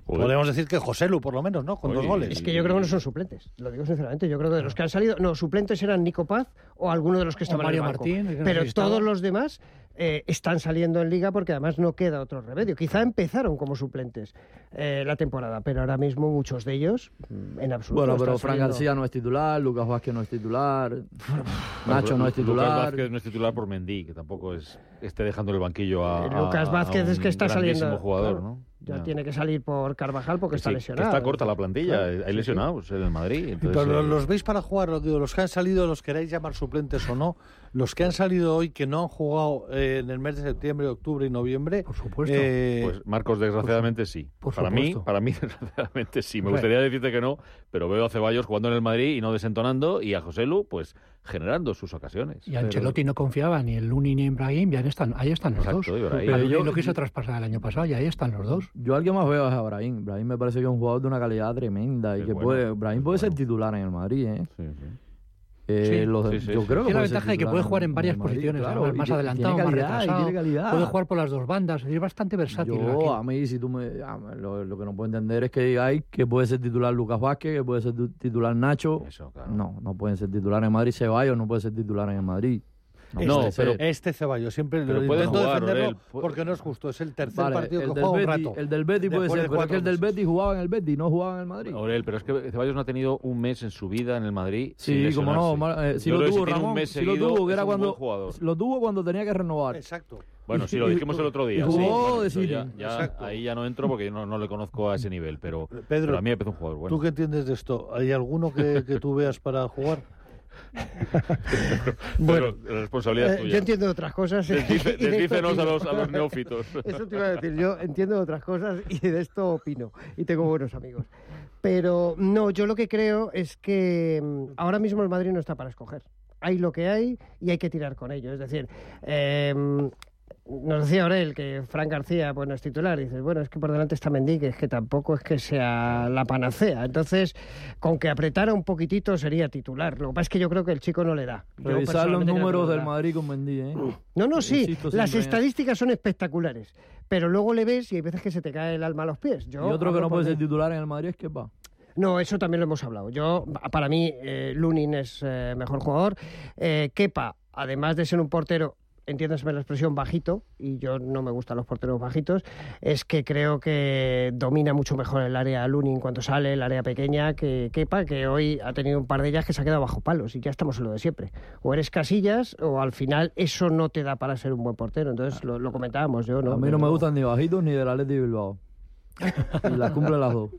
Joder. Podemos decir que José Lu, por lo menos, ¿no? Con Oye, dos goles. Es que yo creo que no son suplentes, lo digo sinceramente. Yo creo que de los que han salido, no, suplentes eran Nico Paz o alguno de los que estaban Mario en el banco. Martín, que no sé Pero todos los demás eh, están saliendo en liga porque además no queda otro remedio. Quizá empezaron como suplentes eh, la temporada, pero ahora mismo muchos de ellos mm, en absoluto. Bueno, pero Fran saliendo- García no es titular, Lucas Vázquez no es titular, Nacho no es Lucas titular. Vázquez no es titular por Mendy, que tampoco es esté dejando el banquillo a, Eh, Lucas a Vázquez es que está saliendo- jugador, claro. ¿no? Ya tiene que salir por Carvajal porque Que está sí, que lesionado. está corta la plantilla, Claro, hay sí, lesionados en el Madrid. entonces, Pero eh, los veis para jugar, los que han salido, los queráis llamar suplentes o no, los que han salido hoy que no han jugado eh, en el mes de septiembre, octubre y noviembre. Por supuesto. eh, Pues Marcos, desgraciadamente sí. por para mí, para mí, [LAUGHS] desgraciadamente sí. Me gustaría decirte que no, pero veo a Ceballos jugando en el Madrid y no desentonando, y a Joselu, pues generando sus ocasiones. Y Ancelotti no confiaba ni en Luni ni en Brahim, y ahí están, ahí están los Exacto, dos. y Brahim. A Luni Yo- lo quiso traspasar el año pasado y ahí están los dos. Yo al que más veo es a Brahim. Brahim me parece que es un jugador de una calidad tremenda y Es que bueno, puede, Brahim puede ser bueno. titular en el Madrid, ¿eh? Sí, sí. Eh, Sí. los- Sí, sí, yo sí. creo que Tiene la ventaja de que puede jugar en varias Madrid, posiciones, claro, y más adelantado, tiene más y retrasado. tiene calidad. Puede jugar por las dos bandas, es bastante versátil. Yo, aquí. a mí, si tú me. a mí, lo, lo que no puedo entender es que digáis que puede ser titular Lucas Vázquez, que puede ser tu- titular Nacho. Eso, claro. No, no pueden ser titular en Madrid. Ceballos no puede ser titular en Madrid. No, ser. pero- Este Ceballos, siempre lo puede intento jugar, defenderlo Orel, puede- porque no es justo. Es el tercer Vale, partido el, que del juega un Betis, rato. el del Betis puede ser, de pero es que el del. Betis jugaba en el Betis, no jugaba en el Madrid. Aurel, pero es que Ceballos no ha tenido un mes en su vida en el Madrid. sin Sí, como no, eh, si Yo lo tuvo si Ramón, mes si lo seguido, tuvo, que era cuando lo tuvo cuando tenía que renovar. Exacto. Bueno, sí, lo dijimos el otro día. y sí. Bueno, de ya- ahí ya no entro porque yo no, no le conozco a ese nivel, pero, Pedro, pero a mí me parece un jugador bueno. ¿Tú qué entiendes de esto? ¿Hay alguno que, que tú veas para jugar? [LAUGHS] Bueno, la responsabilidad es Eh, tuya. yo entiendo otras cosas. [LAUGHS] Desdícenos a los, a los neófitos. [LAUGHS] Eso te iba a decir, yo entiendo otras cosas y de esto opino y tengo buenos amigos. Pero no, yo lo que creo es que mm, ahora mismo el Madrid no está para escoger. Hay lo que hay y hay que tirar con ello. Es decir, eh, nos decía Aurel que Fran García pues, no es titular. Y dices, bueno, es que por delante está Mendy, que es que tampoco es que sea la panacea. Entonces, con que apretara un poquitito sería titular. Lo que pasa es que yo creo que el chico no le da. Revisar los números del. Madrid con Mendy, ¿eh? No, no, sí, Insisto las estadísticas son espectaculares, pero luego le ves y hay veces que se te cae el alma a los pies. Yo Y otro que no puede ser titular en el Madrid es que va. No, eso también lo hemos hablado. Yo, para mí, eh, Lunin es eh, mejor jugador. Eh, Kepa, además de ser un portero, entiéndaseme la expresión, bajito, y yo no me gustan los porteros bajitos, es que creo que domina mucho mejor el área Lunin cuando sale, el área pequeña, que Kepa, que hoy ha tenido un par de ellas que se ha quedado bajo palos, y ya estamos en lo de siempre. O eres casillas, o al final eso no te da para ser un buen portero. Entonces, lo, lo comentábamos yo, ¿no? a mí no me gustan ni bajitos ni del Atleti Bilbao. [LAUGHS] y las cumple las dos.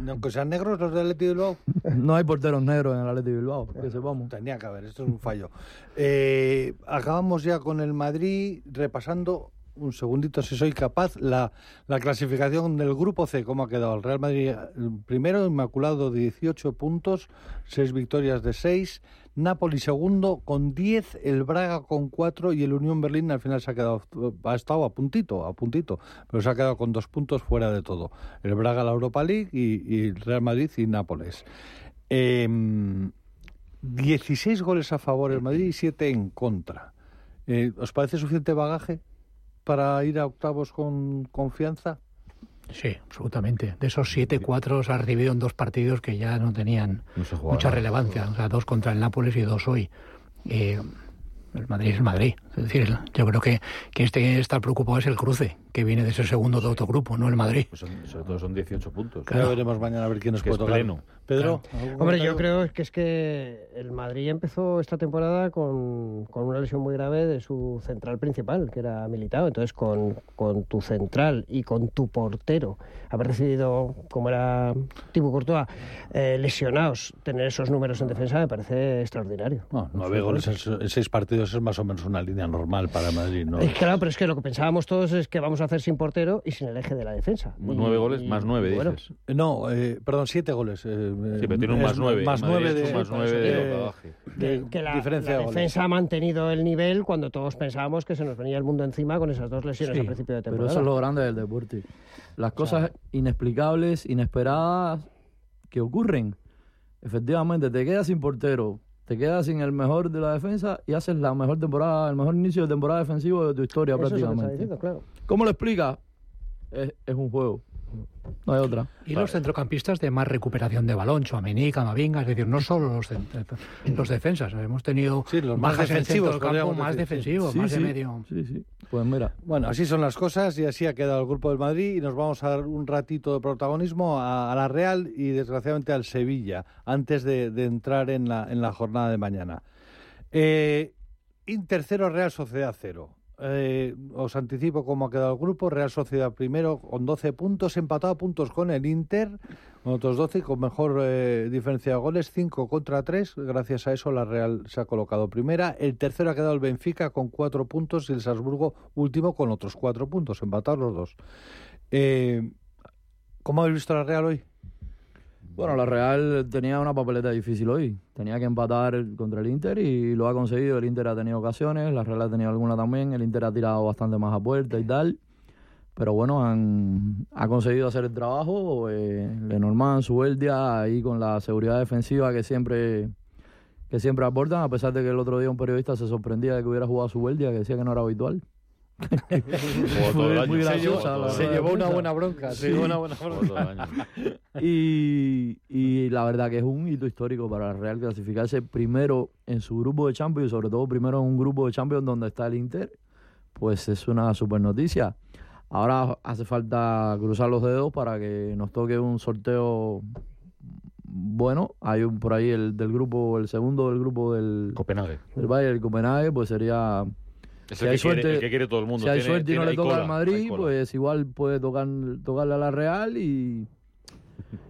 No, Aunque sean negros los del Atleti Bilbao, No hay porteros negros en el Atleti Bilbao, que sepamos. tenía que haber, esto es un fallo. Eh, acabamos ya con el Madrid, repasando un segundito, si soy capaz, la, la clasificación del grupo C, cómo ha quedado el Real Madrid eh, primero, inmaculado 18 puntos, 6 victorias de 6, Napoli segundo con 10, el Braga con 4 y el Unión Berlín al final se ha quedado, ha estado a puntito, a puntito, pero se ha quedado con dos puntos fuera de todo. El Braga la Europa League y, Real Madrid y Nápoles. Em, 16 goles a favor el Madrid y 7 en contra. Eh, ¿Os parece suficiente bagaje para ir a octavos con confianza? Sí, absolutamente. De esos siete, cuatro se ha recibido en dos partidos que ya no tenían No mucha relevancia. O sea, dos contra el Nápoles y dos hoy. Eh, el Madrid es el Madrid. Es decir, yo creo que, que este está preocupado es el cruce, que viene de ese segundo de otro grupo, no el Madrid. Pues son- sobre todo son 18 puntos. Ya veremos mañana a ver quién nos Que puede es tocar. pleno. Pedro, ¿algún Hombre, yo creo que es que el Madrid empezó esta temporada con, con una lesión muy grave de su central principal, que era Militao. Entonces, con, con tu central y con tu portero, haber recibido, como era Thibaut Courtois, eh, lesionados, tener esos números en defensa me parece extraordinario. No, nueve goles en, seis partidos es más o menos una línea normal para Madrid. ¿no? Es que, claro, pero es que lo que pensábamos todos es que vamos a hacer sin portero y sin el eje de la defensa. Y- Nueve goles y, más nueve, bueno, dices. No, eh, perdón, siete goles. eh, Sí, pero tiene un más nueve. Más nueve de, más nueve de eh, bagaje. de que la, diferencia la de goles. defensa ha mantenido el nivel cuando todos pensábamos que se nos venía el mundo encima con esas dos lesiones Sí, al principio de Pero temporada. eso es lo grande del deporte. Las cosas inexplicables, inesperadas que ocurren. Efectivamente, te quedas sin portero, te quedas sin el mejor de la defensa y haces la mejor temporada, el mejor inicio de temporada defensivo de tu historia Eso es lo que está prácticamente. diciendo, claro. ¿Cómo lo explicas? Es, es un juego. No hay otra. Y los centrocampistas de más recuperación de balón, Chouameni, Camavinga, es decir, no solo los, cent- los defensas, hemos tenido Sí, los más defensivos, campo, más defensivos, Sí, más sí, de medio. Sí, sí. Pues mira, Bueno, así son las cosas y así ha quedado el grupo del Madrid y nos vamos a dar un ratito de protagonismo a, a la Real y desgraciadamente al Sevilla antes de, de entrar en la, en la jornada de mañana. Eh, Inter 0, Real Sociedad 0. Eh, os anticipo cómo ha quedado el grupo. Real Sociedad primero con 12 puntos, empatado a puntos con el Inter, con otros 12 y con mejor eh, diferencia de goles, 5 contra 3. Gracias a eso la Real se ha colocado primera. El tercero ha quedado el Benfica con 4 puntos y el Salzburgo último con otros 4 puntos, empatados los dos. Eh, ¿Cómo habéis visto la Real hoy? Bueno, la Real tenía una papeleta difícil hoy. Tenía que empatar contra el Inter y lo ha conseguido. El Inter ha tenido ocasiones, la Real ha tenido alguna también. El Inter ha tirado bastante más a puerta y tal. Pero bueno, han, ha conseguido hacer el trabajo. Eh, Lenormand, Sueldia, ahí con la seguridad defensiva que siempre, que siempre aportan, a pesar de que el otro día un periodista se sorprendía de que hubiera jugado Sueldia, que decía que no era habitual. Como todo el año. muy Se llevó- Se una buena bronca. Se llevó una buena bronca. el. Y, y la verdad que es un hito histórico para la Real clasificarse primero en su grupo de Champions y sobre todo primero en un grupo de Champions donde está el Inter, pues es una super noticia. Ahora hace falta cruzar los dedos para que nos toque un sorteo bueno. Hay un por ahí el del grupo, el segundo del grupo del, Copenhague. del Bayern, el Copenhague, pues sería Es Si el, hay que quiere, suerte- el que quiere todo el mundo. si hay Tiene- suerte y no le toca cola, al Madrid, pues igual puede tocar, tocarle a la Real y,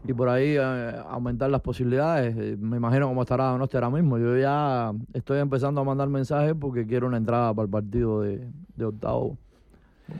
y por ahí eh, aumentar las posibilidades. Eh, Me imagino cómo estará Donosti ahora mismo. Yo ya estoy empezando a mandar mensajes porque quiero una entrada para el partido de, de octavo.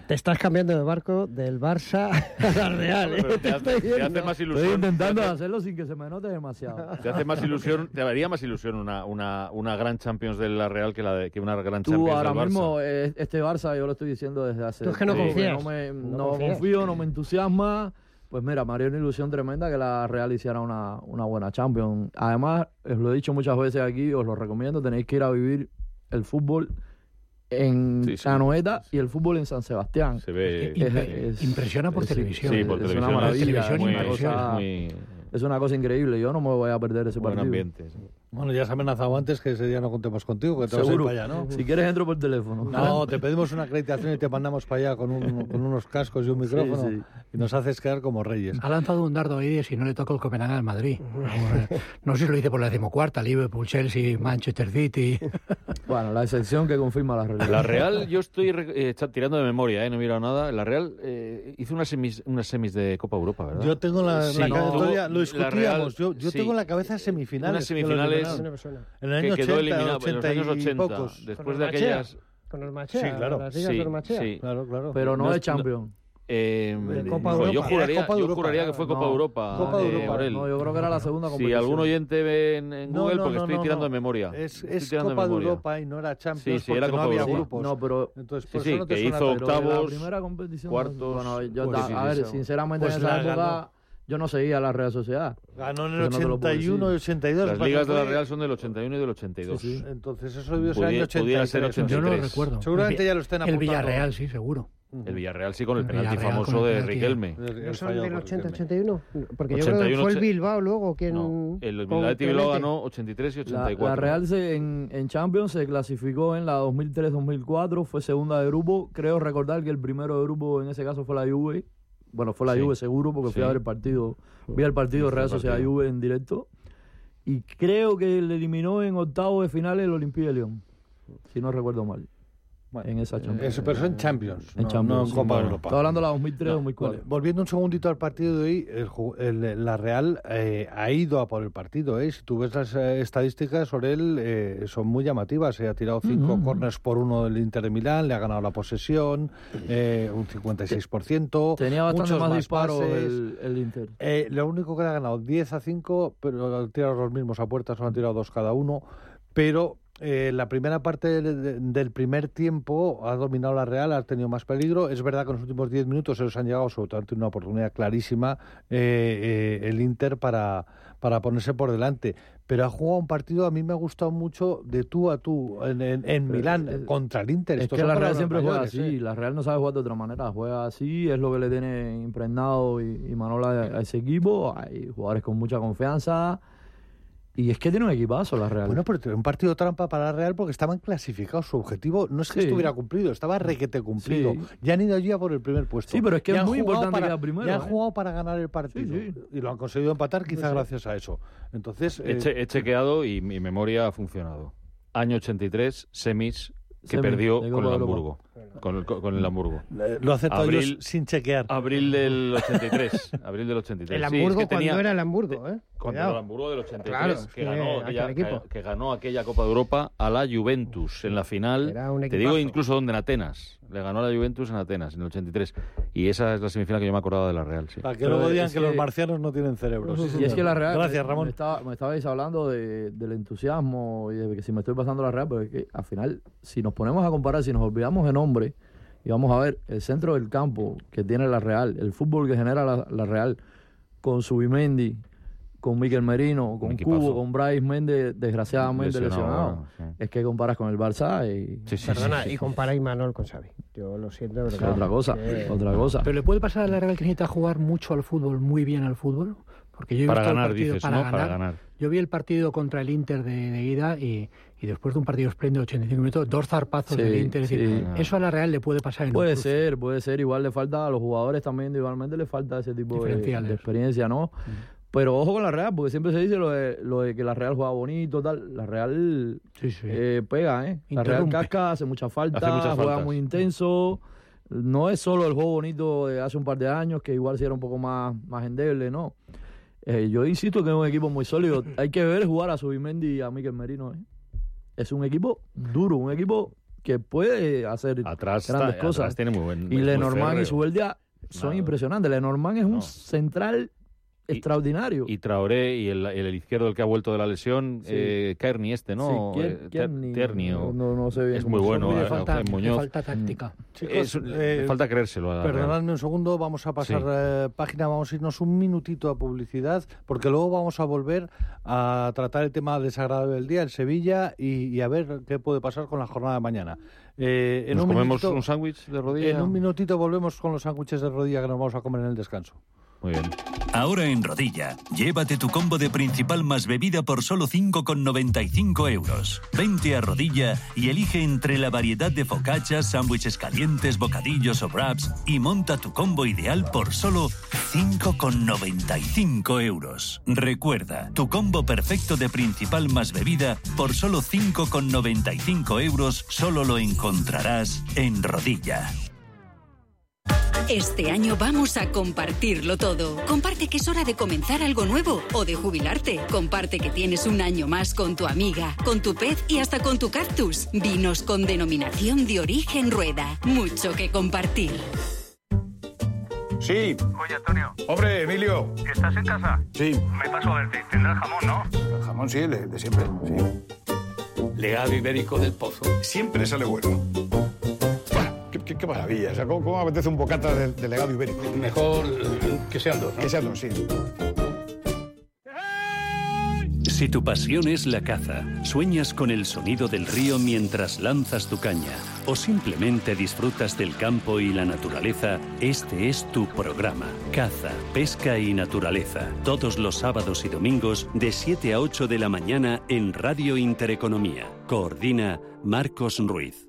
Te estás cambiando de barco del Barça [LAUGHS] a la Real. ¿eh? Pero te, hace, estoy te hace más Estoy ilusión. intentando te hace- hacerlo sin que se me note demasiado. [LAUGHS] Te hace más ilusión, te haría más ilusión una, una, una gran Champions de la Real que, la de, que una gran Tú Champions ahora del Barça. mismo, eh, este Barça, yo lo estoy diciendo desde hace... Tú es que no confías. No, me- No no confías. confío, no me entusiasma. Pues mira, me haría una ilusión tremenda que la Real hiciera una, una buena Champions. Además, os lo he dicho muchas veces aquí, os lo recomiendo, tenéis que ir a vivir el fútbol en Sí, sí. Anoeta y el fútbol en San Sebastián. Se ve. Es Es- impre- es- impresiona por sí, televisión. sí, por es una televisión. maravilla, Televisión es muy, cosa- es muy Es una cosa increíble, yo no me voy a perder ese buen partido. ambiente. Sí. Bueno, ya has amenazado antes que ese día no contemos contigo, que te vas a ir Seguro. para allá, ¿no? Si quieres entro por teléfono. No, te pedimos una acreditación y te mandamos para allá con, un- [LAUGHS] con unos cascos y un micrófono sí. y nos haces quedar como reyes. Ha lanzado un dardo ahí de si no le toca el Copenhague al Madrid. No sé si lo dice por la decimocuarta, Liverpool, Chelsea, Manchester City. [LAUGHS] Bueno, la excepción que confirma la realidad. La Real, yo estoy eh, tirando de memoria, eh, no he mirado nada. La Real eh, hizo unas semis, unas semis de Copa Europa, ¿verdad? Yo tengo la, Sí, la no, lo la discutíamos, Real, yo, yo sí. tengo en la cabeza semifinales. Unas semifinales En el que año quedó 80, eliminado 80 en los años y 80, pocos. después Con de aquellas... Con los Machea, Sí, claro. Las ligas Sí, Machea. Claro, claro. Pero no, es- Champions. Eh, De Copa pues yo juraría, Copa yo Europa, juraría que fue Copa No, Europa. Copa eh, Europa. Aurel. No, yo creo que era la segunda Si algún oyente ve en, en Google, no, porque no, estoy no, tirando no. de memoria. Es, Estoy es Copa de memoria. Europa y no era Champions Sí, sí, era porque no Copa había Europa. grupos. No, pero Entonces, Sí, por sí, eso no te que hizo octavos, la primera competición. cuartos, Bueno, yo, pues a ver, sinceramente Pues en esa la época ganó. Yo no seguía la Real Sociedad. Ganó en el Eso no te lo puedo 81 y decir. 82. Las ligas de la. Real son del 81 y del 82. Sí, sí. Entonces eso debió ser Podía- año 83. pudiera ser Yo no lo 83. recuerdo. Seguramente El ya lo estén El apuntando. Villarreal, sí, seguro. El Villarreal sí con el El penalti Villarreal famoso el de penalti. Riquelme. El- el ¿No son del por 80-81? Porque yo 81, creo que fue el 80. Bilbao luego quien... No, el con Athletic Bilbao ganó 83 y La, 84. la Real se- en, en Champions se clasificó en la 2003-2004, fue segunda de grupo. Creo recordar que el primero de grupo en ese caso fue la Juve. Bueno, fue la Sí. Juve seguro porque fui a ver el partido, vi el partido Real Sociedad. Juve en directo. Y creo que le eliminó en octavo de final el Olympique de León, si no recuerdo mal. Bueno, en esa Champions. Eso, pero eso en Champions. En no, Champions, no en sí. Copa Bueno, Europa. Estaba hablando de la 2003-2004. Vale, volviendo un segundito al partido de hoy, el el- la Real eh, ha ido a por el partido. ¿eh? Si tú ves las eh, estadísticas sobre él, eh, son muy llamativas. Se ha tirado cinco Ujú. corners por uno del Inter de Milán, le ha ganado la posesión, eh, un 56%. Tenía bastante muchos más, disparos el, el Inter. Eh, lo único que le ha ganado 10 a 5, pero han tirado los mismos a puertas, solo han tirado dos cada uno. Pero eh, la primera parte de- de- del primer tiempo ha dominado la Real, ha tenido más peligro. Es verdad que en los últimos 10 minutos se los han llegado, sobre todo ante una oportunidad clarísima, eh, eh, el Inter para, para ponerse por delante. Pero ha jugado un partido, a mí me ha gustado mucho, de tú a tú, en, en- Milán, es- contra el Inter. Es Estos que la Real siempre juega así, ¿eh? la Real no sabe jugar de otra manera, juega así, es lo que le tiene impregnado y, y Manola a, a ese equipo, hay jugadores con mucha confianza y es que tiene un equipazo la Real. Bueno, pero un partido trampa para la Real porque estaban clasificados. Su objetivo no es que Sí. estuviera cumplido, estaba requete cumplido. Sí. Ya han ido allí a por el primer puesto. Sí, pero es que Ya es han muy jugado importante para, quedar primero, Ya han ¿eh? jugado para ganar el partido. Sí, sí. Y lo han conseguido empatar quizá Sí. gracias a eso. Entonces, eh, he chequeado y mi memoria ha funcionado. Año 83, semis, que perdió con el. Hamburgo. con el, con el Hamburgo. Lo acertado yo sin chequear. Abril del 83. abril del 83. El Sí, es Hamburgo que cuando tenía- era el Hamburgo, ¿eh? Contra Cuidado. el Hamburgo del 83, Claro, es que, que ganó aquella, que, que ganó aquella Copa de Europa a la Juventus en la final. Era un Te digo incluso donde en Atenas. Le ganó a la Juventus en Atenas en el 83. Y esa es la semifinal que yo me acordaba de la Real. Sí. Para que Pero luego digan es que, que- los marcianos no tienen cerebro. Sí, Y es que la Real. Gracias, me- Ramón. Me, estaba- me estabais hablando de- del entusiasmo y de que si me estoy pasando la Real, pero es que al final, si nos ponemos a comparar, si nos olvidamos de nombre y vamos a ver el centro del campo que tiene la Real, el fútbol que genera la, la Real, con Subimendi, con Miquel Merino, con. Cubo, con Bryce Méndez, desgraciadamente Lesionado, lesionado. sí. Es que comparas con el Barça y. Sí, sí, Perdona, sí, sí, y compara a Imanol con Xavi. Yo lo siento, pero es claro, otra cosa, que- otra cosa. Pero le puede pasar a la Real que necesita jugar mucho al fútbol, muy bien al fútbol. Porque yo he Para visto el ganar, partido- dices, para ¿no? ganar. Para ganar. Yo vi el partido contra el Inter de, de ida y, y después de un partido espléndido de 85 minutos, dos zarpazos Sí, del Inter. Es decir, sí. eso a la Real le puede pasar en un Puede cruce. ser, puede ser. Igual le falta a los jugadores también, igualmente le falta ese tipo de, de experiencia, ¿no? Pero ojo con la Real, porque siempre se dice lo de, lo de que la Real juega bonito, tal. La Real Sí, sí. eh, pega, ¿eh? La Real casca, hace mucha falta, Hace juega faltas. muy intenso. No es solo el juego bonito de hace un par de años, que igual sí era un poco más, más endeble, ¿no? Eh, yo insisto que es un equipo muy sólido. Hay que ver jugar a Subimendi y a Miquel Merino, ¿eh? Es un equipo duro, un equipo que puede hacer Atrás, grandes está- cosas. atrás tiene muy buen. Y Lenormand y. Sueldia son Nada. impresionantes. Lenormand es un No. central Y- extraordinario. Y Traoré y el, el izquierdo, el que ha vuelto de la lesión, Sí. eh, Kearney este, ¿no? Sí, Kier- Eh, Ter- Kearney, Tierney o- no, no sé bien es muy se bueno, le eh, falta, le Muñoz. falta táctica. Chicos, Es- eh, le falta creérselo a. Perdonadme un segundo, vamos a pasar Sí. eh, página, vamos a irnos un minutito a publicidad, porque luego vamos a volver a tratar el tema desagradable del día, el Sevilla, y, y a ver qué puede pasar con la jornada de mañana. Eh, en ¿Nos un comemos minutito- un sándwich de rodilla? En un minutito volvemos con los sándwiches de rodilla que nos vamos a comer en el descanso. Muy bien. Ahora en Rodilla, llévate tu combo de principal más bebida por solo 5,95 euros. Vente a Rodilla y elige entre la variedad de focachas, sándwiches calientes, bocadillos o wraps y monta tu combo ideal por solo 5,95 euros. Recuerda, tu combo perfecto de principal más bebida por solo 5,95 euros solo lo encontrarás en Rodilla. Este año vamos a compartirlo todo. Comparte que es hora de comenzar algo nuevo o de jubilarte. Comparte que tienes un año más con tu amiga, con tu pez y hasta con tu cactus. Vinos con denominación de origen rueda. Mucho que compartir. Sí. Oye, Antonio, Hombre, Emilio. ¿estás en casa? Sí. Me paso a verte. Tendrás jamón, ¿no? El jamón sí, de, de siempre. Sí. Legado ibérico del pozo. Siempre sale bueno. Qué, maravilla. O sea, ¿cómo, cómo apetece un bocata de, de legado ibérico? Mejor eh, que sean dos, ¿no? Que sean dos, sí. Si tu pasión es la caza, sueñas con el sonido del río mientras lanzas tu caña o simplemente disfrutas del campo y la naturaleza, este es tu programa. Caza, pesca y naturaleza. Todos los sábados y domingos de 7 a 8 de la mañana en Radio Intereconomía. Coordina Marcos Ruiz.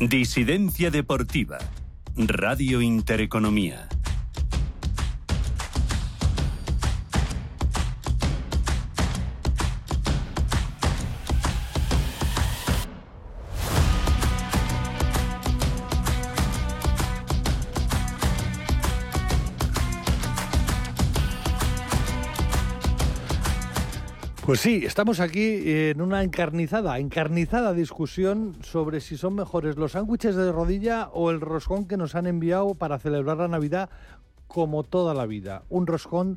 Disidencia Deportiva. Radio Intereconomía. Pues sí, estamos aquí en una encarnizada, encarnizada discusión sobre si son mejores los sándwiches de rodilla o el roscón que nos han enviado para celebrar la Navidad como toda la vida. Un roscón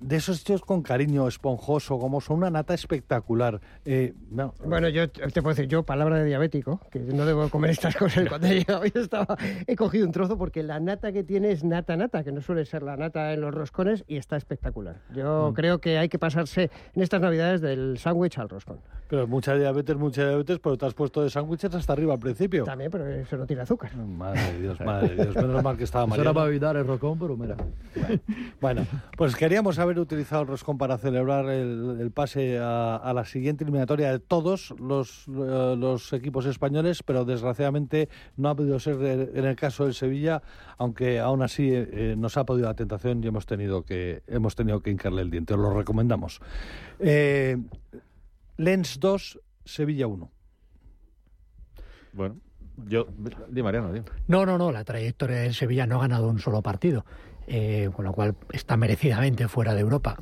de esos hechos con cariño, esponjoso, como son una nata espectacular. Eh, no, Bueno, yo te puedo decir, yo, palabra de diabético, que no debo comer estas cosas. Cuando he llegado, [LAUGHS] yo estaba, he cogido un trozo porque la nata que tiene es nata nata, que no suele ser la nata en los roscones, y está espectacular. Yo Mm. creo que hay que pasarse en estas navidades del sándwich al roscón. pero mucha diabetes, mucha diabetes, pero te has puesto de sándwiches hasta arriba al principio. También, pero eso no tiene azúcar. Madre de Dios, madre de Dios. Menos mal que estaba Eso era para evitar el rocón, pero mira. Bueno, pues queríamos haber utilizado el roscón para celebrar el, el pase a, a la siguiente eliminatoria de todos los, eh, los equipos españoles, pero desgraciadamente no ha podido ser en el caso del Sevilla, aunque aún así eh, eh, nos ha podido la tentación y hemos tenido que hemos tenido que hincarle el diente. Os lo recomendamos. Eh, Lens 2, Sevilla 1. Bueno, yo. Di Mariano, di. No, no, no, la trayectoria del Sevilla no ha ganado un solo partido. Eh, con lo cual está merecidamente fuera de Europa.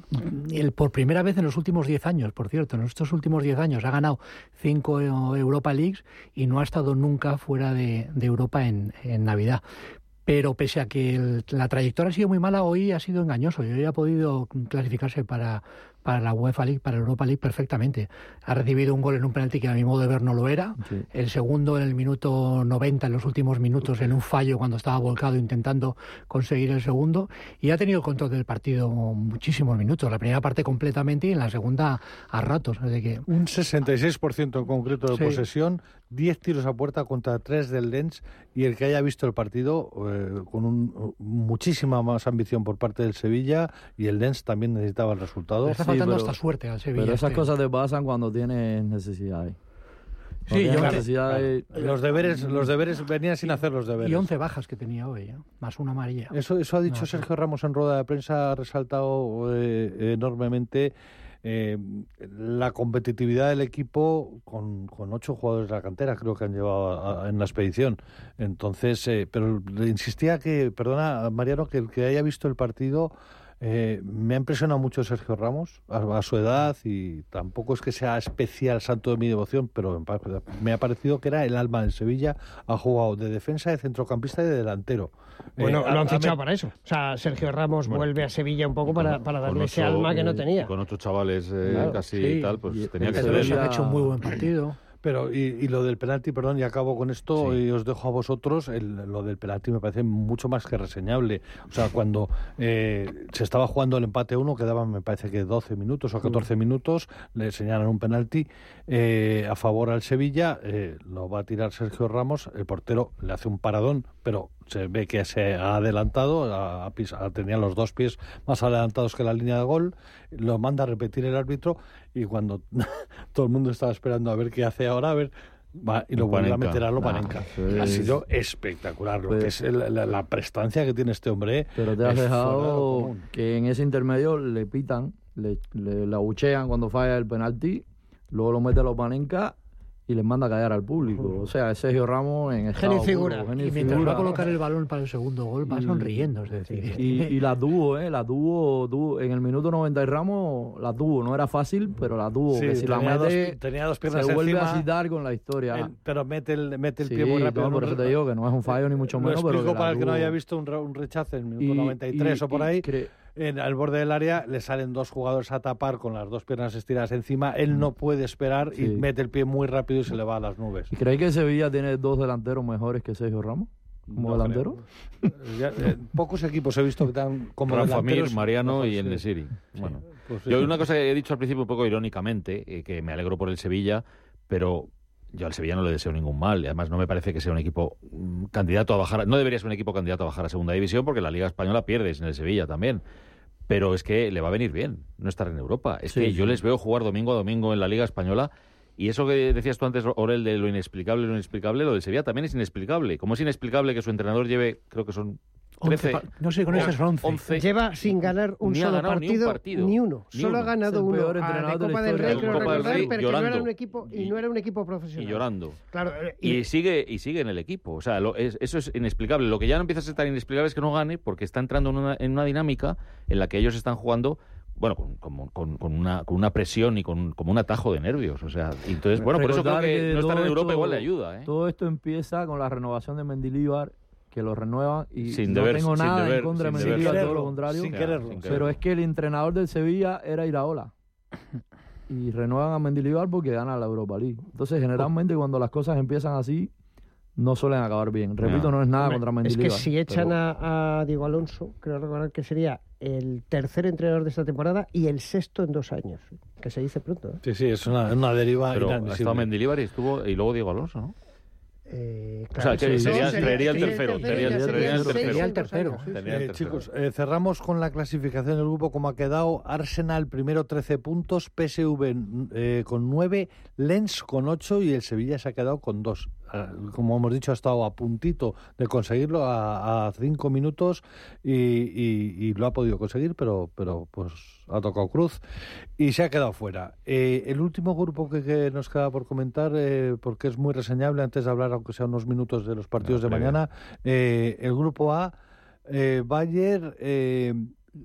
El, por primera vez en los últimos 10 años, por cierto, en estos últimos 10 años ha ganado 5 Europa Leagues y no ha estado nunca fuera de, de Europa en, en Navidad pero pese a que el, la trayectoria ha sido muy mala, hoy ha sido engañoso. Yo ha podido clasificarse para, para la UEFA League, para la Europa League perfectamente. Ha recibido un gol en un penalti que a mi modo de ver no lo era. Sí. El segundo en el minuto 90, en los últimos minutos, en un fallo cuando estaba volcado intentando conseguir el segundo. Y ha tenido el control del partido muchísimos minutos. La primera parte completamente y en la segunda a ratos. De que... Un 66% en concreto de Sí. posesión, 10 tiros a puerta contra 3 del Lens y el que haya visto el partido eh, con un- muchísima más ambición por parte del Sevilla y el Lens también necesitaba el resultado. Le está Sí, faltando pero- hasta suerte al Sevilla. Pero esas este. cosas te pasan cuando tienes necesidades. Cuando Sí, yo- necesidades. Los deberes, los deberes venían sin hacer los deberes. Y 11 bajas que tenía hoy, ¿eh? más una amarilla. Eso, eso ha dicho No, sí. Sergio Ramos en rueda de prensa, ha resaltado eh, enormemente eh, la competitividad del equipo con, con ocho jugadores de la cantera, creo que han llevado en la expedición. Entonces, eh, pero insistía que, perdona, Mariano, que el que haya visto el partido. Eh, me ha impresionado mucho Sergio Ramos a, a su edad y tampoco es que sea especial santo de mi devoción, pero me ha parecido que era el alma del Sevilla. Ha jugado de defensa, de centrocampista y de delantero. Bueno, Eh, lo ha- han ha fichado para eso. O sea, Sergio Ramos Bueno, vuelve a Sevilla un poco para, para darle ese ocho- alma que no y tenía. con otros chavales eh, Claro, casi sí. y tal, pues Y tenía que ser. ha hecho un muy buen partido. Pero, y, y lo del penalti, perdón, y acabo con esto, Sí. y os dejo a vosotros, el- lo del penalti me parece mucho más que reseñable. O sea, cuando eh, se estaba jugando el empate 1, quedaban, me parece que 12 minutos o 14 minutos, le señalan un penalti eh, a favor al Sevilla, eh, lo va a tirar Sergio Ramos, el portero le hace un paradón, pero se ve que se ha adelantado, pis- ha- tenía los dos pies más adelantados que la línea de gol, lo manda a repetir el árbitro y cuando [LAUGHS] todo el mundo estaba esperando a ver qué hace ahora, a ver, va y lo vuelve a meter a Lopanenka. sí. Ha sido espectacular, lo Pues- que es el- la, la prestancia que tiene este hombre. Pero te has es dejado que en ese intermedio le pitan, le, le, le abuchean cuando falla el penalti, luego lo mete a los Panenka y les manda a callar al público. O sea, Sergio Ramos en estado Genio figura. puro, genio Y mientras va a colocar el balón para el segundo gol, va Y- sonriendo. Es decir, Y, y la tuvo, ¿eh? La tuvo, tuvo- en el minuto 90 y Ramos la tuvo. No era fácil, pero la tuvo. Sí, que si la tenía dos- tenía dos piernas se vuelve encima. a citar con la historia. El- pero mete el, mete el Sí, pie muy rápido. no, por eso te digo que no es un fallo ni mucho Lo menos, pero explico que para el que no haya visto un, re- un rechace en el minuto Y- 93 y- o por y ahí. cre- En, al borde del área le salen dos jugadores a tapar con las dos piernas estiradas encima. Él no puede esperar y Mm. Mete el pie muy rápido y se le va a las nubes. ¿Y creéis que Sevilla tiene dos delanteros mejores que Sergio Ramos? Como No delantero. Ya, eh, pocos equipos he visto que están como Rafa Mir, Mariano y el sí. Nesiri. Bueno, Pues sí. yo una cosa que he dicho al principio un poco irónicamente, eh, que me alegro por el Sevilla, pero yo al Sevilla no le deseo ningún mal. Y además no me parece que sea un equipo mm, candidato a bajar. No debería ser un equipo candidato a bajar a segunda división porque la Liga Española pierde en el Sevilla también. Pero es que le va a venir bien no estar en Europa. Es Sí, que yo les veo jugar domingo a domingo en la Liga Española. Y eso que decías tú antes, Orel, de lo inexplicable, lo inexplicable, lo del Sevilla también es inexplicable. Como es inexplicable que su entrenador lleve, creo que son 11 13, pa- no sé, con esas son 11. 11, Lleva sin ganar un Ni solo ganado ni un partido, partido. ni uno. Ni Solo uno. ha ganado uno de la Copa del Rey, creo Copa del recordar, Rey, pero que no era llorando. un equipo y, Y- no era un equipo profesional. y llorando. Claro, eh, Y, sigue y sigue en el equipo. O sea, lo- es- eso es inexplicable. Lo que ya no empieza a ser tan inexplicable es que no gane porque está entrando en una, en una dinámica en la que ellos están jugando bueno, con, con- con- una, con una presión y con como un atajo de nervios. O sea, y entonces, bueno, por eso creo Recordar que, no estar todo en Europa esto- igual le ayuda. ¿eh? Todo esto empieza con la renovación de Mendilíbar, que lo renuevan y Sin no deber- tengo sin nada deber- en contra de Sin todo lo contrario. sin quererlo. sin Pero es que el entrenador del Sevilla era Iraola. Y renuevan a Mendilibar porque gana la Europa League. Entonces, generalmente cuando las cosas empiezan así, no suelen acabar bien. Repito, no es nada Hombre, contra es Mendilibar. que si echan pero- a, a Diego Alonso, creo recordar que sería el tercer entrenador de esta temporada y el sexto en dos años. Que se dice pronto. ¿eh? Sí, sí, es una, una deriva Pero estado Mendilibar y estuvo y luego Diego Alonso, ¿no? Eh, O sea, que sí, sería- sí, sería sería el- tercero. Sería el tercero. Eh, chicos, eh, cerramos con la clasificación del grupo como ha quedado. Arsenal primero 13 puntos, PSV eh, con 9, Lens con 8 y el Sevilla se ha quedado con 2. a- como hemos dicho, ha estado a puntito de conseguirlo a, a cinco minutos y, y- y lo ha podido conseguir, pero, pero pues ha tocado cruz y se ha quedado fuera. Eh, el último grupo que, que nos queda por comentar, eh, porque es muy reseñable, antes de hablar, aunque sea unos minutos de los partidos La de previa. mañana, eh, el grupo A, eh, Bayern, eh,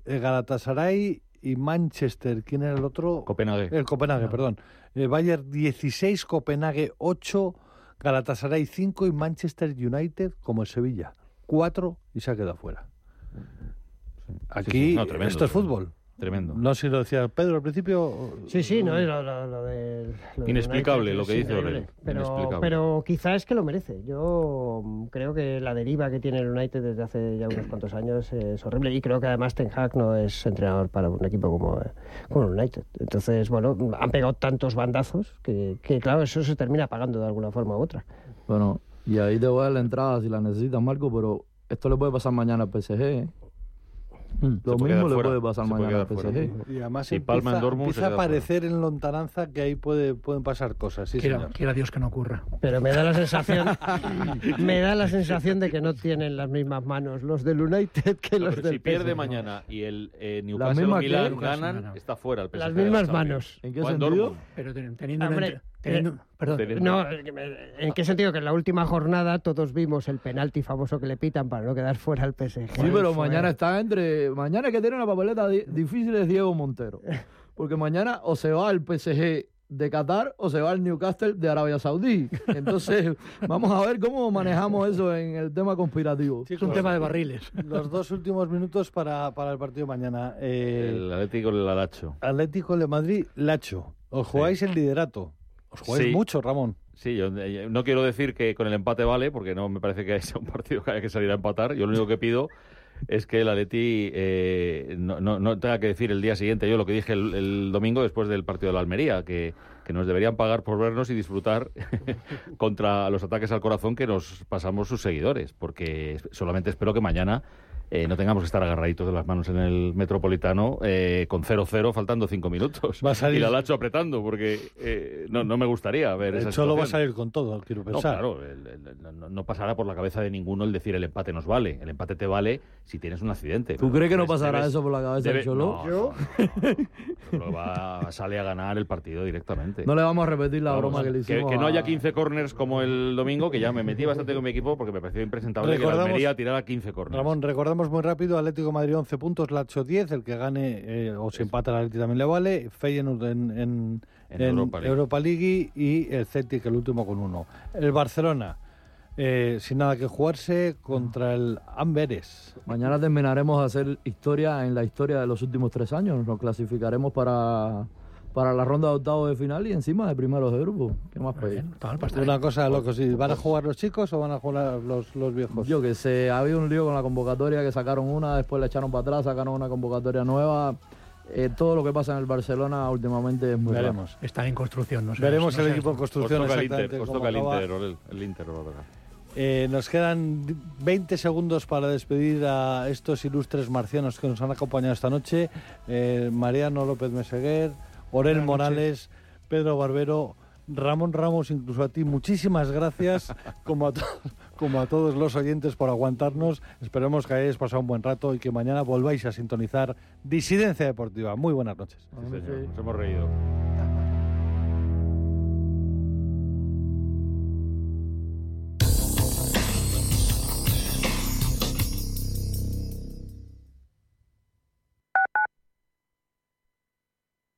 Galatasaray y Manchester. ¿Quién era el otro? Copenhague. El Copenhague, perdón. Eh, Bayern 16, Copenhague 8, Galatasaray 5 y Manchester United como el Sevilla 4 y se ha quedado fuera. Aquí Sí, sí, no, tremendo, esto es tremendo. fútbol. Tremendo. No sé si lo decía Pedro al principio. Sí, sí, no, lo, lo- lo de- lo de Inexplicable lo que dice. Aurelio, Pero, pero quizá es que lo merece. Yo creo que la deriva que tiene el United desde hace ya unos cuantos años es horrible y creo que además Ten Hag no es entrenador para un equipo como, eh, como el United. Entonces, bueno, han pegado tantos bandazos que, que, claro, eso se termina pagando de alguna forma u otra. Bueno, y ahí te voy a dar la entrada si la necesitas, Marco, pero esto le puede pasar mañana al PSG. ¿eh? Lo Se puede mismo le fuera, puede pasar se puede mañana al. PSG. Y además Si palma en empieza, Dortmund, empieza a fuera. aparecer en lontananza que ahí puede, pueden pasar cosas. Sí, quiera, señor. quiera Dios que no ocurra. Pero me da la sensación, [LAUGHS] me da la sensación de que no tienen las mismas manos los del United que No, los del si pierde PSG. mañana y el eh, Newcastle Newcastle ganan, gana. está fuera el PSG. Las de la mismas manos. ¿En qué sentido? Pero ten- teniendo, Hombre, teniendo- eh, perdón, No, ¿en qué sentido? Que en la última jornada todos vimos el penalti famoso que le pitan para no quedar fuera el PSG. Sí, pero Fue- mañana está entre. Mañana que tiene una papeleta di- difícil es Diego Montero. Porque mañana o se va al PSG de Qatar o se va al Newcastle de Arabia Saudí. Entonces, [LAUGHS] vamos a ver cómo manejamos eso en el tema conspirativo. es un tema de barriles. Los dos últimos minutos para, para el partido de mañana. Eh, El Atlético el Alacho. Atlético de Madrid, Lacho. Os jugáis el liderato. Os jugáis Sí. mucho, Ramón. Sí, yo eh, no quiero decir que con el empate vale, porque no me parece que sea un partido que haya que salir a empatar. Yo lo único que pido es que el Atleti eh, no, no, no tenga que decir el día siguiente yo lo que dije el, el domingo después del partido de la Almería, que, que nos deberían pagar por vernos y disfrutar [LAUGHS] contra los ataques al corazón que nos pasamos sus seguidores, porque solamente espero que mañana eh, no tengamos que estar agarraditos de las manos en el Metropolitano eh, con 0-0 faltando 5 minutos. Va a salir- Y la Lacho apretando, porque eh, no, no me gustaría ver El esa Cholo va a salir con todo, quiero No, pensar. claro, el- el- no, no pasará por la cabeza de ninguno el decir el empate nos vale. El empate te vale si tienes un accidente. ¿Tú crees que no pasará debes- eso por la cabeza debe- del Cholo? No, no, no. Cholo va, sale a ganar el partido directamente. No le vamos a repetir la Vamos, broma que le que, hicimos. que no haya 15 corners como el domingo, que ya me metí bastante con mi equipo porque me pareció impresentable que la Almería tirara 15 corners. Ramón, recordamos muy rápido, Atlético de Madrid 11 puntos, Lacho 10, el que gane eh, o se empata el Atlético también le vale, Feyenoord en, en, En en Europa League. Europa League y el Celtic el último con uno. El Barcelona, eh, sin nada que jugarse, contra el Amberes. Mañana terminaremos de hacer historia en la historia de los últimos tres años. Nos clasificaremos para, para la ronda de octavos de final y encima de primeros de grupo. ¿Qué más pedir? Una cosa de locos, ¿sí? ¿van a jugar los chicos o van a jugar los, los viejos? Yo que sé, había un lío con la convocatoria que sacaron una, después la echaron para atrás, sacaron una convocatoria nueva. Eh, todo lo que pasa en el Barcelona últimamente es muy raro. Veremos. Está en construcción, no sé. Veremos no el sé. equipo en Os construcción toca el exactamente Inter, os toca el. Inter, el, el Inter os va. Eh, nos quedan 20 segundos para despedir a estos ilustres marcianos que nos han acompañado esta noche. Eh, Mariano López Meseguer, Orel. Morales, Pedro Barbero, Ramón Ramos, incluso a ti. Muchísimas gracias, como a, to- como a todos los oyentes, por aguantarnos. Esperemos que hayáis pasado un buen rato y que mañana volváis a sintonizar Disidencia Deportiva. Muy buenas noches. Sí, señor, Nos hemos reído.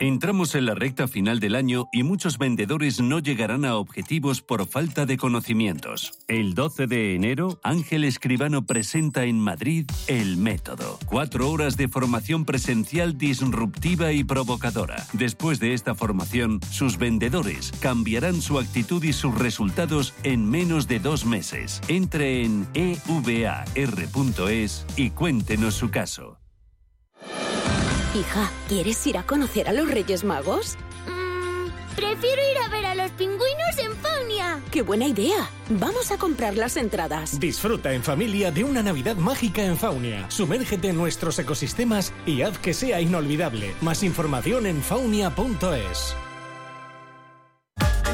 Entramos en la recta final del año y muchos vendedores no llegarán a objetivos por falta de conocimientos. El 12 de enero, Ángel Escribano presenta en Madrid El Método. Cuatro horas de formación presencial disruptiva y provocadora. Después de esta formación, sus vendedores cambiarán su actitud y sus resultados en menos de dos meses. Entre en evar.es y cuéntenos su caso. Hija, ¿quieres ir a conocer a los Reyes Magos? Mm, prefiero ir a ver a los pingüinos en Faunia. ¡Qué buena idea! Vamos a comprar las entradas. Disfruta en familia de una Navidad mágica en Faunia. Sumérgete en nuestros ecosistemas y haz que sea inolvidable. Más información en faunia.es.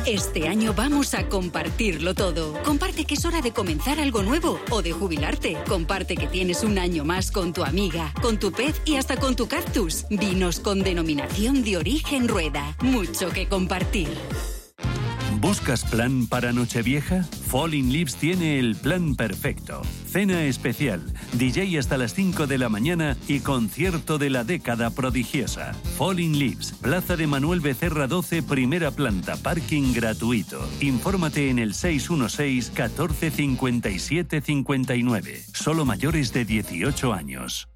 Este año vamos a compartirlo todo. Comparte que es hora de comenzar algo nuevo o de jubilarte. Comparte que tienes un año más con tu amiga, con tu pez y hasta con tu cactus. Vinos con denominación de origen rueda. Mucho que compartir. ¿Buscas plan para Nochevieja? Falling Leaves tiene el plan perfecto. Cena especial, DJ hasta las 5 de la mañana y concierto de la década prodigiosa. Falling Leaves, Plaza de Manuel Becerra 12, primera planta, parking gratuito. Infórmate en el 616 14 57 59. Solo mayores de 18 años.